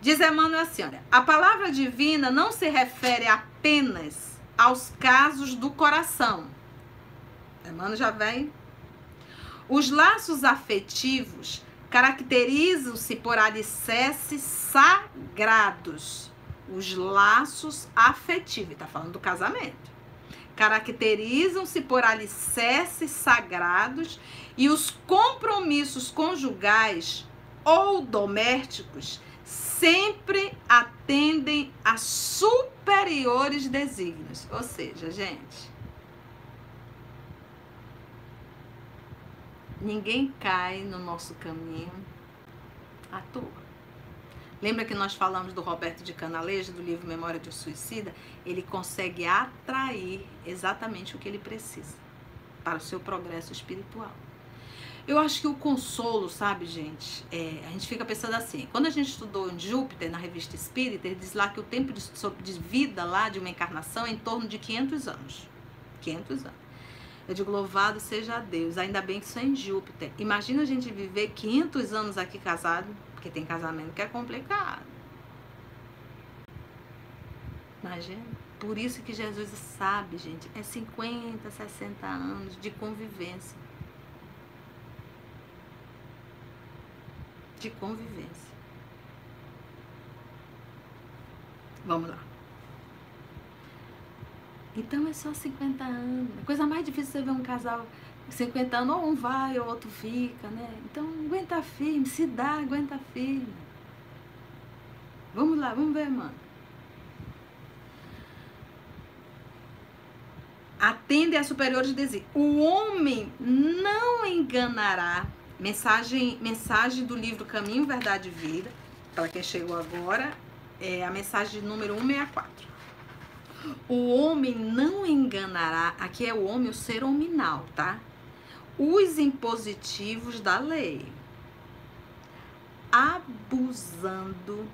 Diz Emmanuel assim: olha, a palavra divina não se refere apenas aos casos do coração. Emmanuel já vem. Os laços afetivos caracterizam-se por alicerces sagrados. Os laços afetivos, está falando do casamento caracterizam-se por alicerces sagrados e os compromissos conjugais ou domésticos sempre atendem a superiores desígnios. Ou seja, gente, ninguém cai no nosso caminho à toa. Lembra que nós falamos do Roberto de Canaleja, do livro Memória de um Suicida? Ele consegue atrair exatamente o que ele precisa para o seu progresso espiritual. Eu acho que o consolo, sabe, gente? É, a gente fica pensando assim. Quando a gente estudou em Júpiter, na revista Espírita, ele diz lá que o tempo de, de vida lá de uma encarnação é em torno de 500 anos. 500 anos. Eu digo, louvado seja Deus. Ainda bem que isso é em Júpiter. Imagina a gente viver 500 anos aqui casado, porque tem casamento que é complicado. Imagina. Por isso que Jesus sabe, gente, é 50, 60 anos de convivência. De convivência. Vamos lá. Então é só 50 anos. A coisa mais difícil é você ver um casal 50 anos, ou um vai, ou outro fica, né? Então aguenta firme, se dá, aguenta firme. Vamos lá, vamos ver, mano. Atende a superiores dizer: o homem não enganará. Mensagem, mensagem do livro Caminho, Verdade e Vida. Para quem chegou agora, é a mensagem número 164. O homem não enganará, aqui é o homem, o ser hominal, tá? Os impositivos da lei, abusando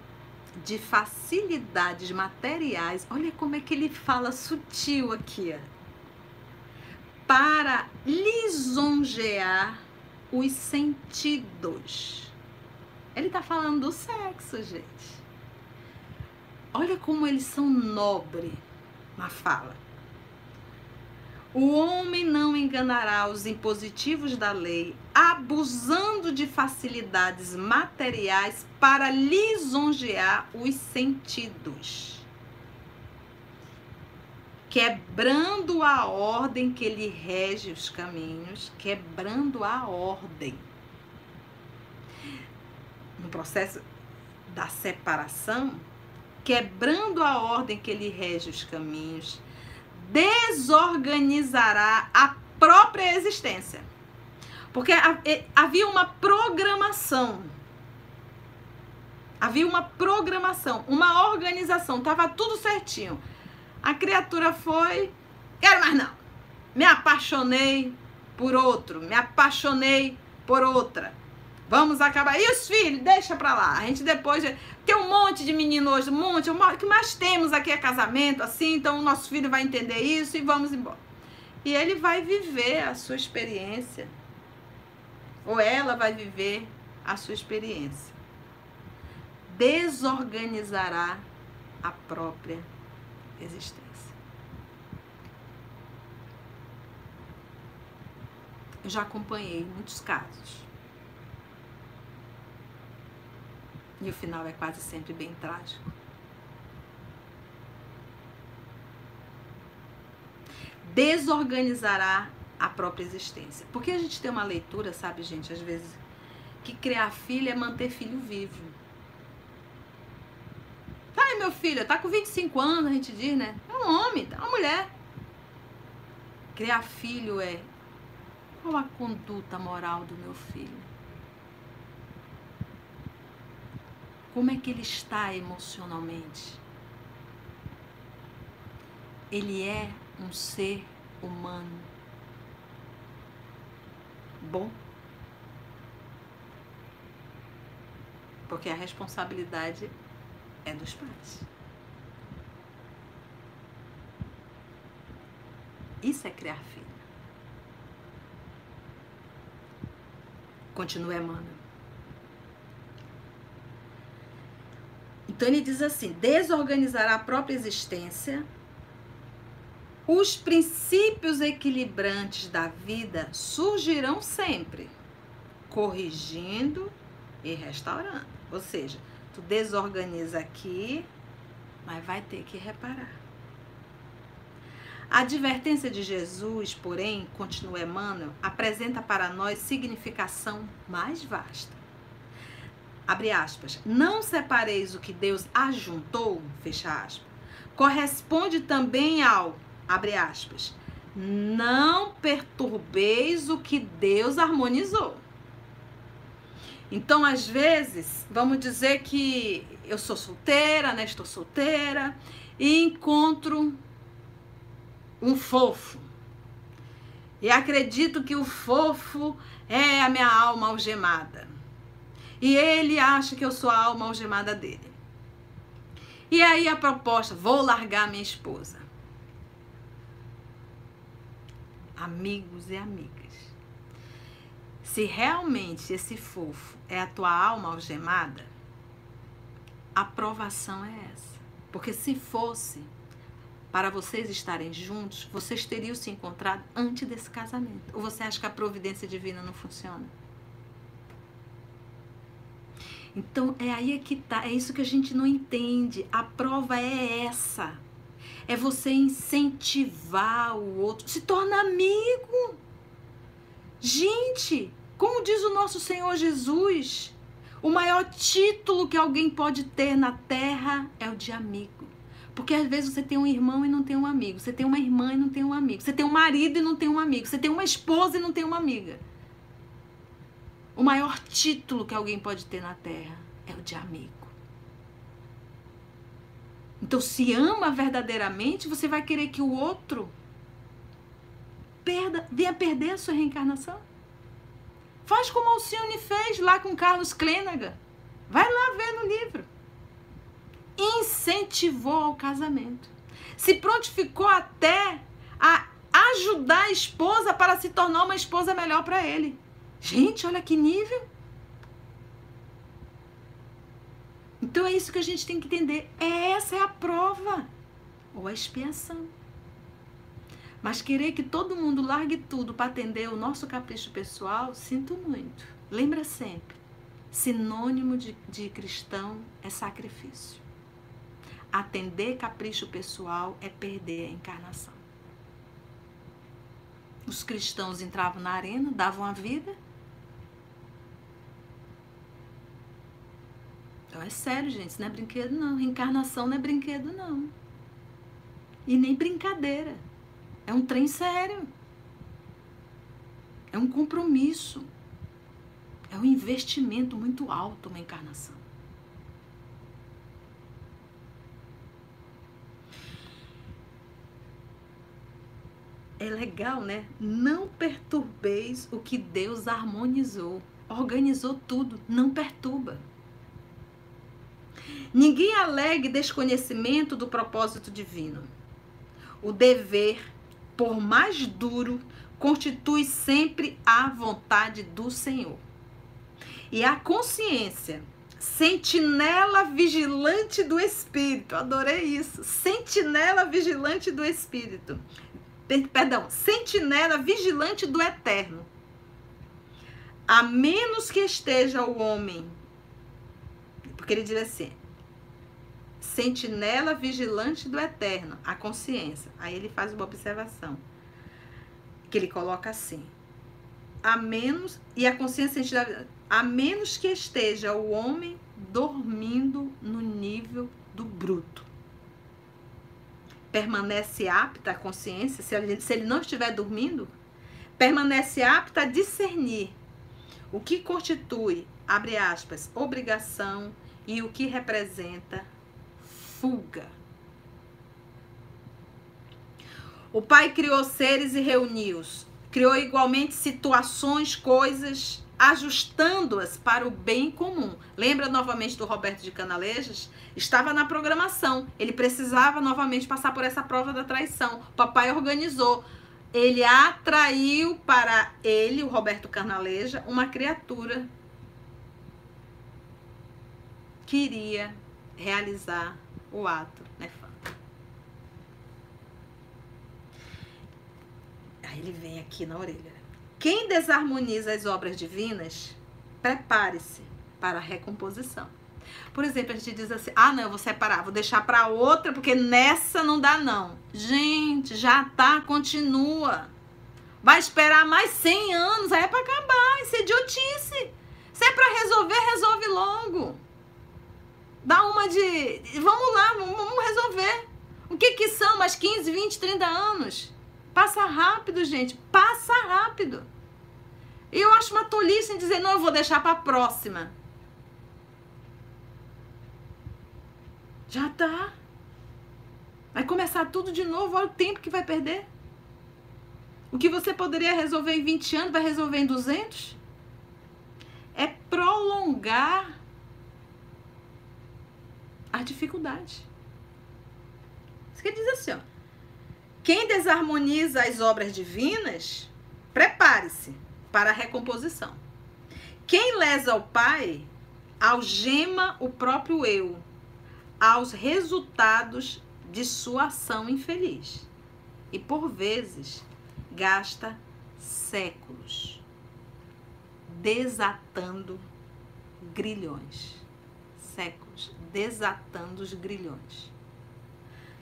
de facilidades materiais. Olha como é que ele fala sutil aqui, ó. Para lisonjear os sentidos. Ele tá falando do sexo, gente. Olha como eles são nobres na fala. O homem não enganará os impositivos da lei, abusando de facilidades materiais para lisonjear os sentidos, quebrando a ordem que lhe rege os caminhos, quebrando a ordem. No processo da separação, quebrando a ordem que lhe rege os caminhos, desorganizará a própria existência. Porque havia uma programação. Havia uma programação, uma organização, estava tudo certinho. A criatura foi, quero mais não. Me apaixonei por outro, me apaixonei por outra. Vamos acabar. E os filhos? Deixa pra lá. A gente depois. Tem um monte de menino hoje, um monte. O que mais temos aqui é casamento, assim. Então o nosso filho vai entender isso e vamos embora. E ele vai viver a sua experiência. Ou ela vai viver a sua experiência. Desorganizará a própria existência. Eu já acompanhei muitos casos E o final é quase sempre bem trágico. Desorganizará a própria existência. Porque a gente tem uma leitura, sabe, gente, às vezes, que criar filho é manter filho vivo. Tá aí, meu filho, tá com 25 anos, a gente diz, né? É um homem, é uma mulher. Criar filho é qual a conduta moral do meu filho? Como é que ele está emocionalmente? Ele é um ser humano bom? Porque a responsabilidade é dos pais. Isso é criar filho. Continua Emmanuel. Então ele diz assim: desorganizará a própria existência, os princípios equilibrantes da vida surgirão sempre, corrigindo e restaurando. Ou seja, tu desorganiza aqui, mas vai ter que reparar. A advertência de Jesus, porém, continua Emmanuel, apresenta para nós significação mais vasta abre aspas, não separeis o que Deus ajuntou, fecha aspas, corresponde também ao, abre aspas, Não perturbeis o que Deus harmonizou. Então, às vezes, vamos dizer que eu sou solteira, né? Estou solteira e encontro um fofo. E acredito que o fofo é a minha alma algemada. E ele acha que eu sou a alma algemada dele. E aí a proposta, vou largar minha esposa. Amigos e amigas. Se realmente esse fofo é a tua alma algemada, a provação é essa. Porque se fosse para vocês estarem juntos, vocês teriam se encontrado antes desse casamento. Ou você acha que a providência divina não funciona? Então é aí é que tá, é isso que a gente não entende. A prova é essa. É você incentivar o outro, se torna amigo. Gente, como diz o nosso Senhor Jesus, o maior título que alguém pode ter na terra é o de amigo. Porque às vezes você tem um irmão e não tem um amigo, você tem uma irmã e não tem um amigo, você tem um marido e não tem um amigo, você tem uma esposa e não tem uma amiga. O maior título que alguém pode ter na terra é o de amigo. Então, se ama verdadeiramente, você vai querer que o outro perda, venha perder a sua reencarnação. Faz como Alcione fez lá com Carlos Clênaga. Vai lá ver no livro incentivou ao casamento. Se prontificou até a ajudar a esposa para se tornar uma esposa melhor para ele. Gente, olha que nível. Então é isso que a gente tem que entender. Essa é a prova ou a expiação. Mas querer que todo mundo largue tudo para atender o nosso capricho pessoal, sinto muito. Lembra sempre: sinônimo de, de cristão é sacrifício. Atender capricho pessoal é perder a encarnação. Os cristãos entravam na arena, davam a vida. Então é sério, gente, isso não é brinquedo não. Reencarnação não é brinquedo não. E nem brincadeira. É um trem sério. É um compromisso. É um investimento muito alto uma encarnação. é legal, né? Não perturbeis o que Deus harmonizou, organizou tudo, não perturba. Ninguém alegue desconhecimento do propósito divino. O dever, por mais duro, constitui sempre a vontade do Senhor. E a consciência, sentinela vigilante do espírito, adorei isso, sentinela vigilante do espírito, perdão, sentinela vigilante do eterno. A menos que esteja o homem, porque ele diz assim, sentinela vigilante do eterno, a consciência. Aí ele faz uma observação, que ele coloca assim, a menos, e a consciência sentinela, a menos que esteja o homem dormindo no nível do bruto permanece apta a consciência, se ele, se ele não estiver dormindo, permanece apta a discernir o que constitui, abre aspas, obrigação e o que representa fuga. O Pai criou seres e reuniu-os. Criou igualmente situações, coisas, ajustando-as para o bem comum. Lembra novamente do Roberto de Canalejas? Estava na programação. Ele precisava novamente passar por essa prova da traição. O papai organizou. Ele atraiu para ele, o Roberto Carnaleja, uma criatura que iria realizar o ato nefasto. Aí ele vem aqui na orelha. Quem desarmoniza as obras divinas, prepare-se para a recomposição. Por exemplo, a gente diz assim: ah, não, eu vou separar, vou deixar para outra, porque nessa não dá, não. Gente, já tá, continua. Vai esperar mais 100 anos, aí é para acabar. Isso é idiotice. Se é para resolver, resolve logo. Dá uma de. Vamos lá, vamos resolver. O que, que são mais 15, 20, 30 anos? Passa rápido, gente. Passa rápido. E eu acho uma tolice em dizer, não, eu vou deixar para a próxima. Já tá. Vai começar tudo de novo, olha o tempo que vai perder. O que você poderia resolver em 20 anos, vai resolver em 200? É prolongar a dificuldade. Isso quer dizer assim, ó. Quem desarmoniza as obras divinas, prepare-se para a recomposição. Quem lesa o Pai, algema o próprio eu aos resultados de sua ação infeliz. E por vezes gasta séculos desatando grilhões. Séculos desatando os grilhões.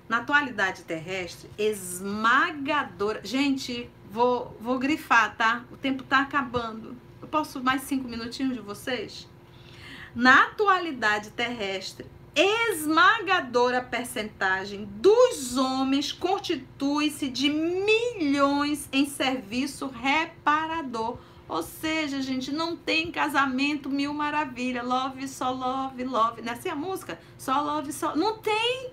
Na atualidade terrestre, esmagadora. Gente, vou, vou grifar, tá? O tempo tá acabando. Eu posso mais cinco minutinhos de vocês? Na atualidade terrestre, esmagadora percentagem dos homens constitui-se de milhões em serviço reparador. Ou seja, gente, não tem casamento mil maravilha, love, só love, love. Não é assim a música? Só love, só. Não tem.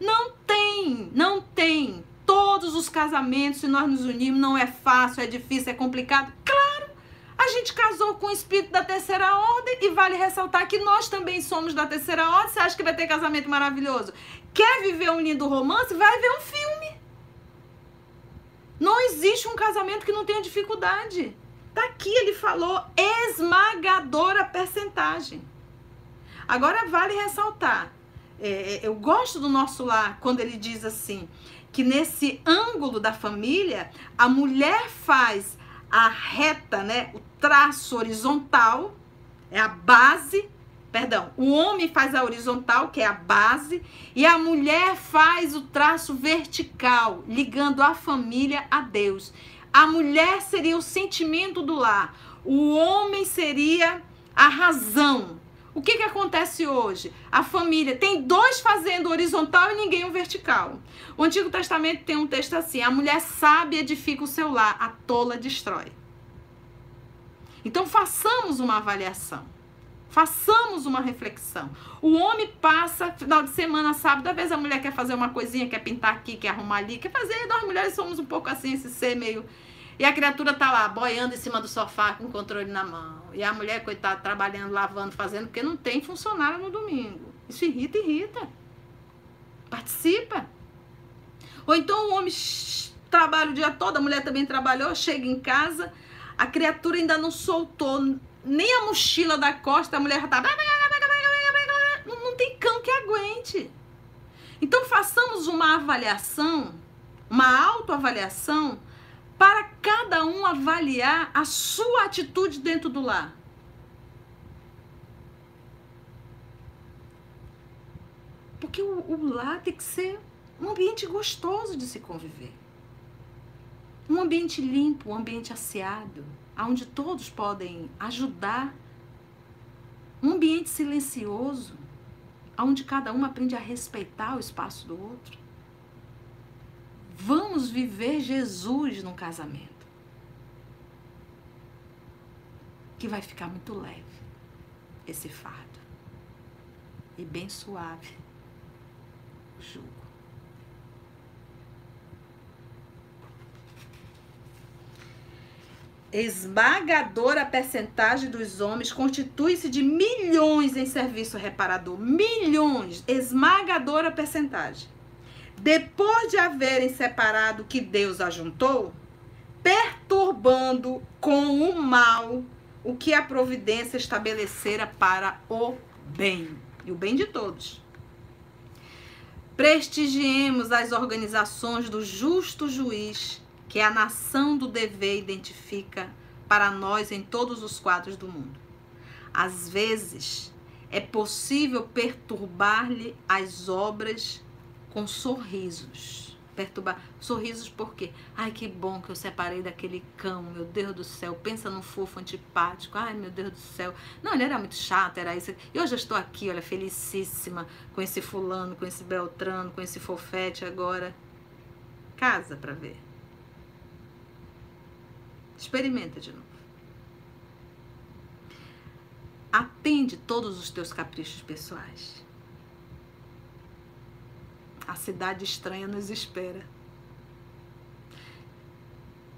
Não tem, não tem. Todos os casamentos, se nós nos unirmos, não é fácil, é difícil, é complicado. Claro, a gente casou com o espírito da terceira ordem e vale ressaltar que nós também somos da terceira ordem. Você acha que vai ter casamento maravilhoso? Quer viver um lindo romance? Vai ver um filme. Não existe um casamento que não tenha dificuldade. Tá aqui, ele falou esmagadora percentagem. Agora vale ressaltar é, é, eu gosto do nosso lar quando ele diz assim, que nesse ângulo da família, a mulher faz a reta, né, o traço horizontal, é a base, perdão, o homem faz a horizontal, que é a base, e a mulher faz o traço vertical, ligando a família a Deus. A mulher seria o sentimento do lar, o homem seria a razão, o que, que acontece hoje? A família tem dois fazendo horizontal e ninguém o vertical. O Antigo Testamento tem um texto assim: a mulher sábia edifica o seu lar, a tola destrói. Então façamos uma avaliação. Façamos uma reflexão. O homem passa final de semana, sábado, às vezes a mulher quer fazer uma coisinha, quer pintar aqui, quer arrumar ali, quer fazer. Nós mulheres somos um pouco assim, esse ser meio e a criatura tá lá, boiando em cima do sofá com o controle na mão. E a mulher, coitada, trabalhando, lavando, fazendo, porque não tem funcionário no domingo. Isso irrita, irrita. Participa. Ou então o homem trabalha o dia todo, a mulher também trabalhou, chega em casa, a criatura ainda não soltou nem a mochila da costa, a mulher já tá. Não, não tem cão que aguente. Então façamos uma avaliação, uma autoavaliação para cada um avaliar a sua atitude dentro do lar. Porque o, o lar tem que ser um ambiente gostoso de se conviver. Um ambiente limpo, um ambiente asseado, onde todos podem ajudar. Um ambiente silencioso, onde cada um aprende a respeitar o espaço do outro. Vamos viver Jesus no casamento. Que vai ficar muito leve esse fardo. E bem suave o jugo. Esmagadora percentagem dos homens constitui-se de milhões em serviço reparador. Milhões. Esmagadora percentagem depois de haverem separado que Deus ajuntou, perturbando com o mal o que a providência estabelecera para o bem, e o bem de todos. Prestigiemos as organizações do justo juiz, que a nação do dever identifica para nós em todos os quadros do mundo. Às vezes, é possível perturbar-lhe as obras com sorrisos. Perturbar. Sorrisos por quê? Ai, que bom que eu separei daquele cão, meu Deus do céu. Pensa num fofo antipático. Ai, meu Deus do céu. Não, ele era muito chato, era isso. E hoje eu estou aqui, olha, felicíssima com esse fulano, com esse Beltrano, com esse fofete agora. Casa para ver. Experimenta de novo. Atende todos os teus caprichos pessoais. A cidade estranha nos espera.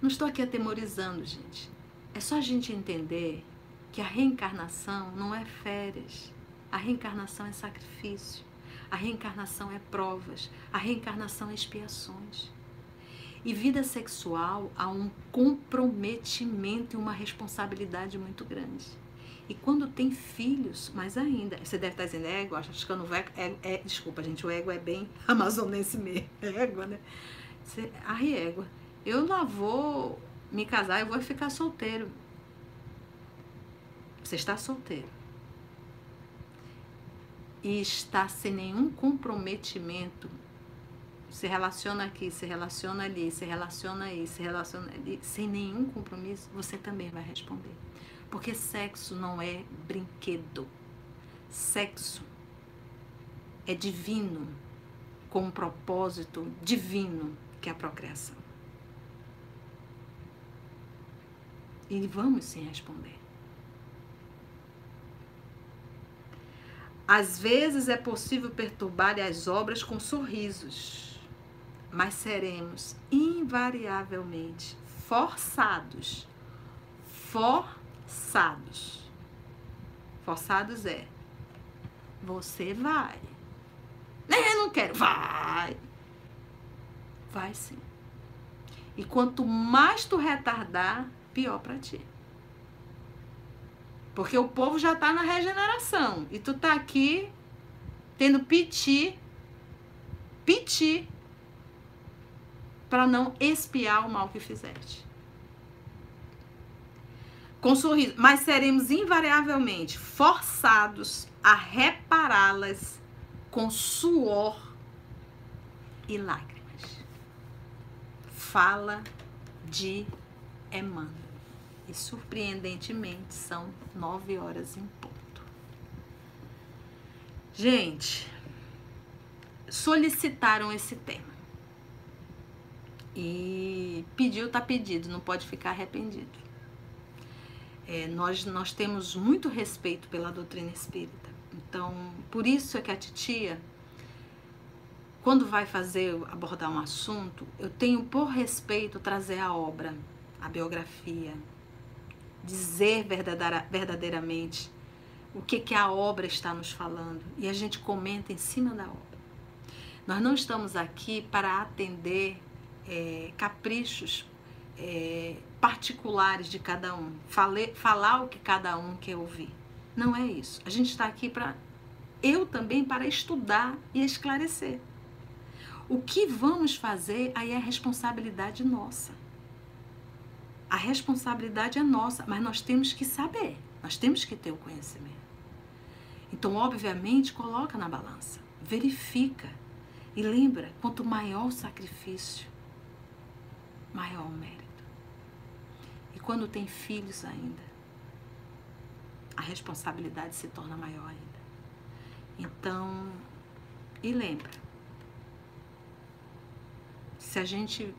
Não estou aqui atemorizando, gente. É só a gente entender que a reencarnação não é férias. A reencarnação é sacrifício. A reencarnação é provas. A reencarnação é expiações. E vida sexual há um comprometimento e uma responsabilidade muito grande. E quando tem filhos, mais ainda. Você deve estar dizendo ego, achando o ego. É, é, desculpa, gente, o ego é bem amazonense mesmo. É égua, né? Você, ai, égua eu não vou me casar, eu vou ficar solteiro. Você está solteiro. E está sem nenhum comprometimento. Se relaciona aqui, se relaciona ali, se relaciona aí, se relaciona ali, sem nenhum compromisso, você também vai responder. Porque sexo não é brinquedo. Sexo é divino, com um propósito divino que é a procriação. E vamos sim responder. Às vezes é possível perturbar as obras com sorrisos, mas seremos invariavelmente forçados. Forçados. Forçados é você vai. Nem eu não quero. Vai. Vai sim. E quanto mais tu retardar, pior para ti. Porque o povo já tá na regeneração e tu tá aqui tendo piti, piti para não espiar o mal que fizeste. Com sorriso, mas seremos invariavelmente forçados a repará-las com suor e lágrimas. Fala de Emmanuel. E surpreendentemente são nove horas em ponto. Gente, solicitaram esse tema. E pediu, tá pedido, não pode ficar arrependido. É, nós, nós temos muito respeito pela doutrina espírita. Então, por isso é que a titia, quando vai fazer, abordar um assunto, eu tenho por respeito trazer a obra, a biografia, dizer verdadeiramente o que, que a obra está nos falando e a gente comenta em cima da obra. Nós não estamos aqui para atender é, caprichos é, particulares de cada um, Fale, falar o que cada um quer ouvir. Não é isso. A gente está aqui para, eu também, para estudar e esclarecer. O que vamos fazer aí é responsabilidade nossa. A responsabilidade é nossa, mas nós temos que saber, nós temos que ter o conhecimento. Então, obviamente, coloca na balança, verifica e lembra, quanto maior o sacrifício, maior o mérito. E quando tem filhos ainda, a responsabilidade se torna maior ainda. Então, e lembra, se a gente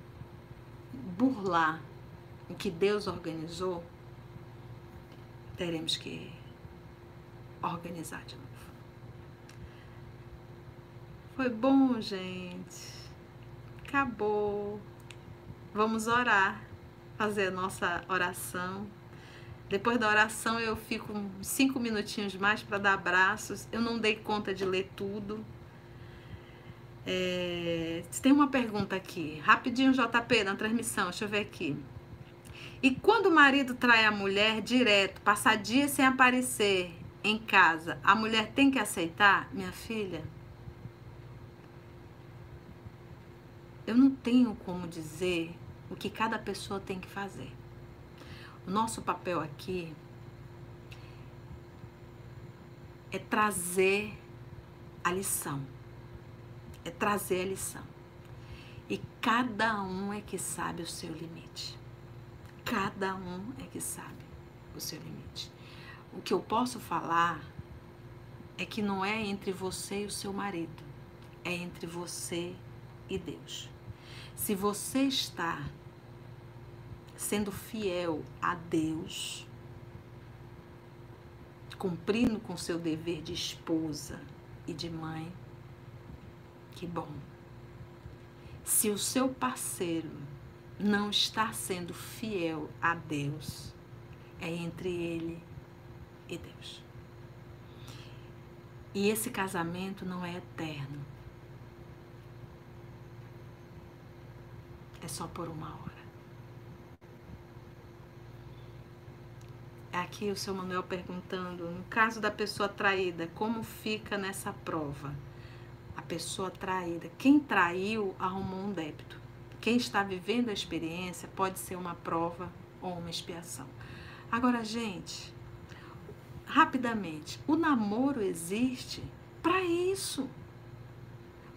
burlar o que Deus organizou, teremos que organizar de novo. Foi bom, gente. Acabou. Vamos orar, fazer a nossa oração. Depois da oração eu fico cinco minutinhos mais para dar abraços. Eu não dei conta de ler tudo. É, tem uma pergunta aqui, rapidinho JP na transmissão, deixa eu ver aqui. E quando o marido trai a mulher direto, passar dias sem aparecer em casa, a mulher tem que aceitar? Minha filha, eu não tenho como dizer o que cada pessoa tem que fazer. O nosso papel aqui é trazer a lição. É trazer a lição. E cada um é que sabe o seu limite. Cada um é que sabe o seu limite. O que eu posso falar é que não é entre você e o seu marido, é entre você e Deus. Se você está sendo fiel a Deus, cumprindo com seu dever de esposa e de mãe, que bom. Se o seu parceiro não está sendo fiel a Deus, é entre ele e Deus. E esse casamento não é eterno. É só por uma hora. Aqui o seu Manuel perguntando, no caso da pessoa traída, como fica nessa prova? A pessoa traída, quem traiu arrumou um débito. Quem está vivendo a experiência pode ser uma prova ou uma expiação. Agora, gente, rapidamente, o namoro existe para isso.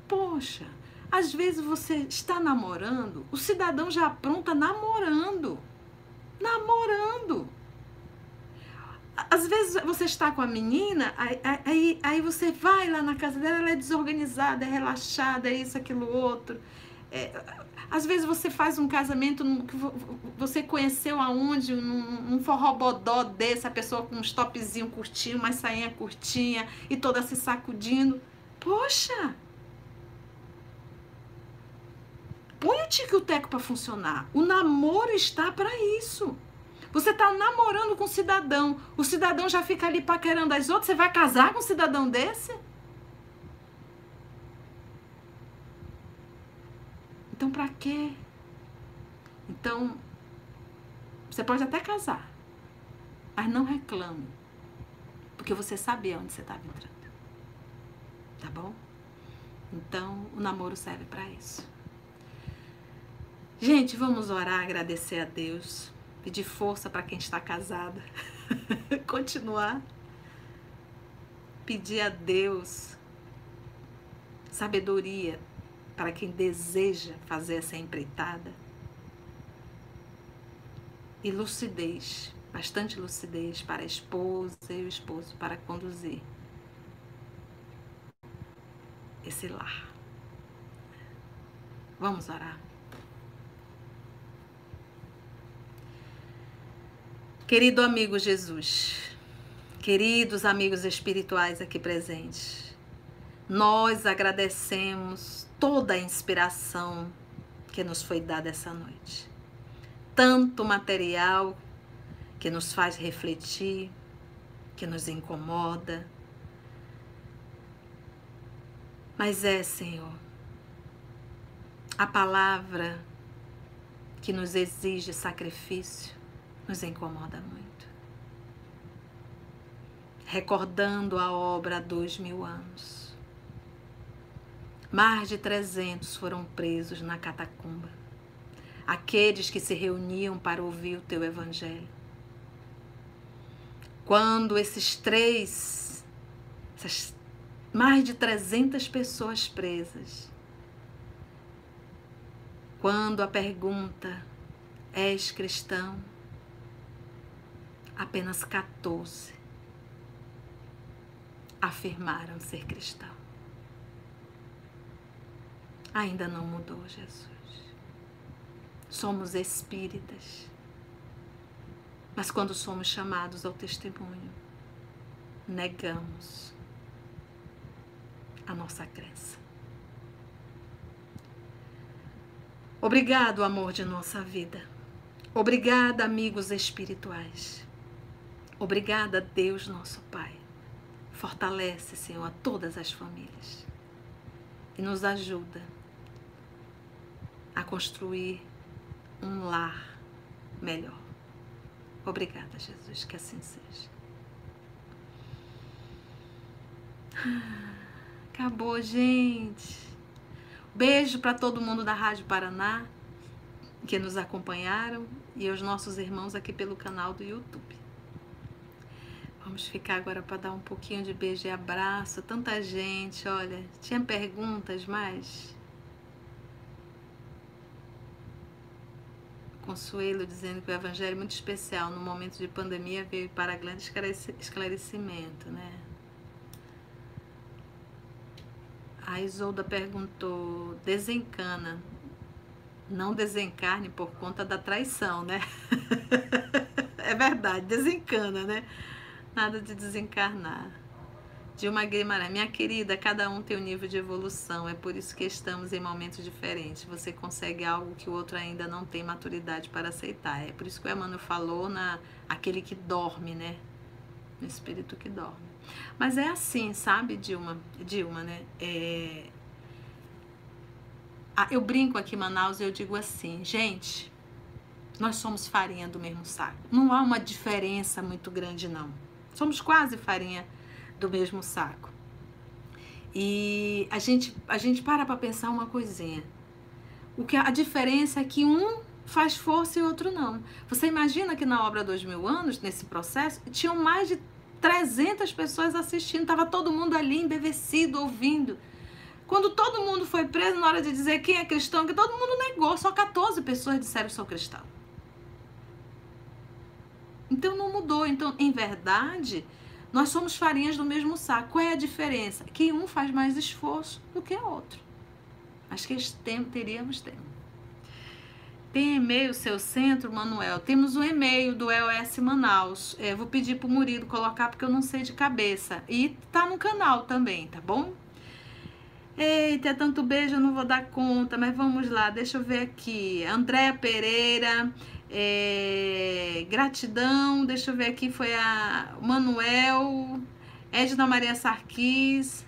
Poxa, às vezes você está namorando, o cidadão já apronta namorando. Namorando às vezes você está com a menina, aí, aí, aí você vai lá na casa dela, ela é desorganizada, é relaxada, é isso, aquilo, outro. É, às vezes você faz um casamento que você conheceu aonde, num, num forrobodó desse, a pessoa com um topzinho curtinho, uma sainha curtinha e toda se sacudindo. Poxa! Põe o tico-teco para funcionar. O namoro está para isso. Você está namorando com um cidadão, o cidadão já fica ali paquerando as outras, você vai casar com um cidadão desse? Então, para quê? Então, você pode até casar, mas não reclame, porque você sabia onde você estava entrando. Tá bom? Então, o namoro serve para isso. Gente, vamos orar, agradecer a Deus pedir força para quem está casada, continuar, pedir a Deus sabedoria para quem deseja fazer essa empreitada e lucidez, bastante lucidez para a esposa e o esposo para conduzir esse lar. Vamos orar. Querido amigo Jesus, queridos amigos espirituais aqui presentes, nós agradecemos toda a inspiração que nos foi dada essa noite. Tanto material que nos faz refletir, que nos incomoda. Mas é, Senhor, a palavra que nos exige sacrifício, nos incomoda muito. Recordando a obra há dois mil anos. Mais de trezentos foram presos na catacumba. Aqueles que se reuniam para ouvir o teu evangelho. Quando esses três, essas mais de trezentas pessoas presas, quando a pergunta: És cristão? Apenas 14 afirmaram ser cristão. Ainda não mudou, Jesus. Somos espíritas. Mas quando somos chamados ao testemunho, negamos a nossa crença. Obrigado, amor de nossa vida. Obrigada, amigos espirituais. Obrigada, Deus nosso Pai. Fortalece, Senhor, a todas as famílias e nos ajuda a construir um lar melhor. Obrigada, Jesus, que assim seja. Acabou, gente. Beijo para todo mundo da Rádio Paraná que nos acompanharam e aos nossos irmãos aqui pelo canal do YouTube. Vamos ficar agora para dar um pouquinho de beijo e abraço. Tanta gente, olha. Tinha perguntas mais? Consuelo dizendo que o evangelho é muito especial no momento de pandemia veio para grande esclarecimento, né? A Isolda perguntou: desencana Não desencarne por conta da traição, né? é verdade, desencana, né? Nada de desencarnar. Dilma Guimarães, minha querida, cada um tem um nível de evolução, é por isso que estamos em momentos diferentes. Você consegue algo que o outro ainda não tem maturidade para aceitar. É por isso que o Emmanuel falou na aquele que dorme, né? No espírito que dorme. Mas é assim, sabe, Dilma? Dilma, né? É... Ah, eu brinco aqui em Manaus e eu digo assim, gente, nós somos farinha do mesmo saco. Não há uma diferença muito grande, não. Somos quase farinha do mesmo saco. E a gente, a gente para para pensar uma coisinha. O que a diferença é que um faz força e outro não. Você imagina que na obra Dois Mil Anos, nesse processo, tinham mais de 300 pessoas assistindo, estava todo mundo ali embevecido, ouvindo. Quando todo mundo foi preso, na hora de dizer quem é cristão, que todo mundo negou, só 14 pessoas disseram sou cristão. Então não mudou. Então, em verdade, nós somos farinhas do mesmo saco. Qual é a diferença? Que um faz mais esforço do que o outro. Acho que teríamos tempo. Tem e-mail seu centro, Manuel? Temos um e-mail do EOS Manaus. É, vou pedir pro Murilo colocar porque eu não sei de cabeça. E tá no canal também, tá bom? Eita, é tanto beijo, eu não vou dar conta, mas vamos lá, deixa eu ver aqui. Andréa Pereira, é, gratidão, deixa eu ver aqui, foi a Manuel, Edna Maria Sarquis,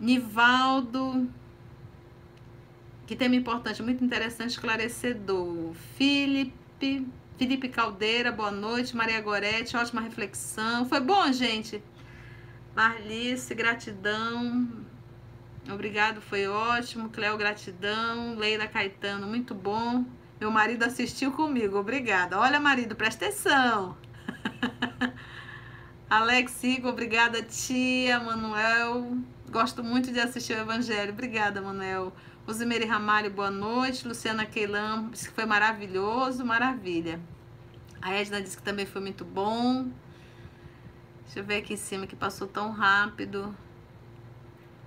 Nivaldo, que tema importante, muito interessante, esclarecedor. Felipe, Felipe Caldeira, boa noite. Maria Gorete, ótima reflexão. Foi bom, gente? Marlice, gratidão. Obrigado, foi ótimo. Cléo, gratidão. Leila Caetano, muito bom. Meu marido assistiu comigo, obrigada. Olha, marido, presta atenção. Alex Igor, obrigada, tia. Manuel, gosto muito de assistir o Evangelho. Obrigada, Manuel. Rosemary Ramalho, boa noite. Luciana Keilam, disse que foi maravilhoso, maravilha. A Edna disse que também foi muito bom. Deixa eu ver aqui em cima que passou tão rápido.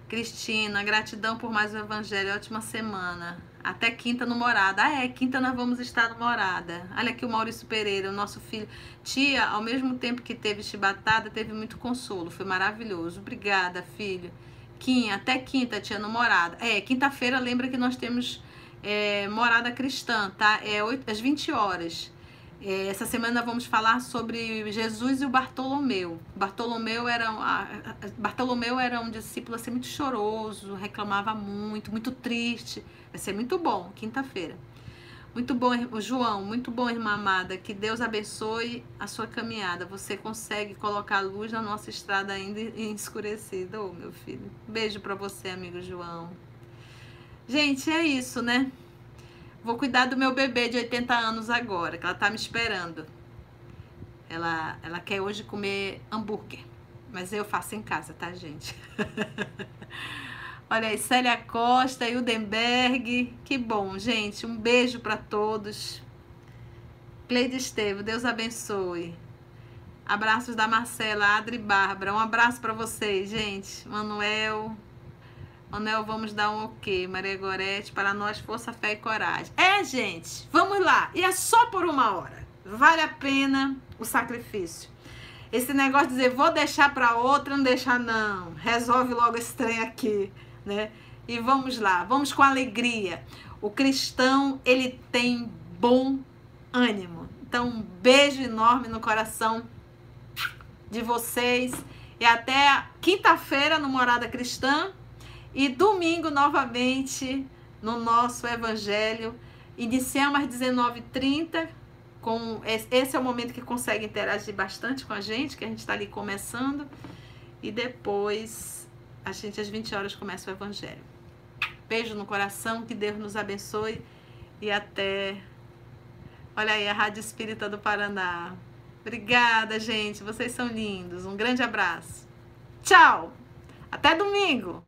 Cristina, gratidão por mais um evangelho. Ótima semana. Até quinta no Morada. Ah, é, quinta nós vamos estar no Morada. Olha aqui o Maurício Pereira, o nosso filho. Tia, ao mesmo tempo que teve chibatada, teve muito consolo. Foi maravilhoso. Obrigada, filho. Quinta, até quinta, tia, no Morada. É, quinta-feira, lembra que nós temos é, Morada Cristã, tá? É 8, às 20 horas. É, essa semana vamos falar sobre Jesus e o Bartolomeu. Bartolomeu era, Bartolomeu era um discípulo assim, muito choroso, reclamava muito, muito triste. Vai ser muito bom, quinta-feira. Muito bom, João, muito bom, irmã amada. Que Deus abençoe a sua caminhada. Você consegue colocar luz na nossa estrada ainda escurecida, oh, meu filho. Beijo para você, amigo João. Gente, é isso, né? Vou cuidar do meu bebê de 80 anos agora, que ela tá me esperando. Ela, ela quer hoje comer hambúrguer, mas eu faço em casa, tá, gente? Olha aí, Célia Costa, Hildenberg. Que bom, gente. Um beijo para todos. Cleide Estevo, Deus abençoe. Abraços da Marcela, Adri Bárbara. Um abraço para vocês, gente. Manuel, Anel, vamos dar um ok. Maria Gorete, para nós, força, fé e coragem. É, gente, vamos lá. E é só por uma hora. Vale a pena o sacrifício. Esse negócio de dizer, vou deixar para outra, não deixar não. Resolve logo esse trem aqui, né? E vamos lá, vamos com alegria. O cristão, ele tem bom ânimo. Então, um beijo enorme no coração de vocês. E até quinta-feira no Morada Cristã. E domingo, novamente, no nosso Evangelho. Iniciamos às 19h30. Com, esse é o momento que consegue interagir bastante com a gente, que a gente está ali começando. E depois, a gente às 20 horas começa o Evangelho. Beijo no coração, que Deus nos abençoe e até. Olha aí, a Rádio Espírita do Paraná. Obrigada, gente. Vocês são lindos. Um grande abraço. Tchau. Até domingo.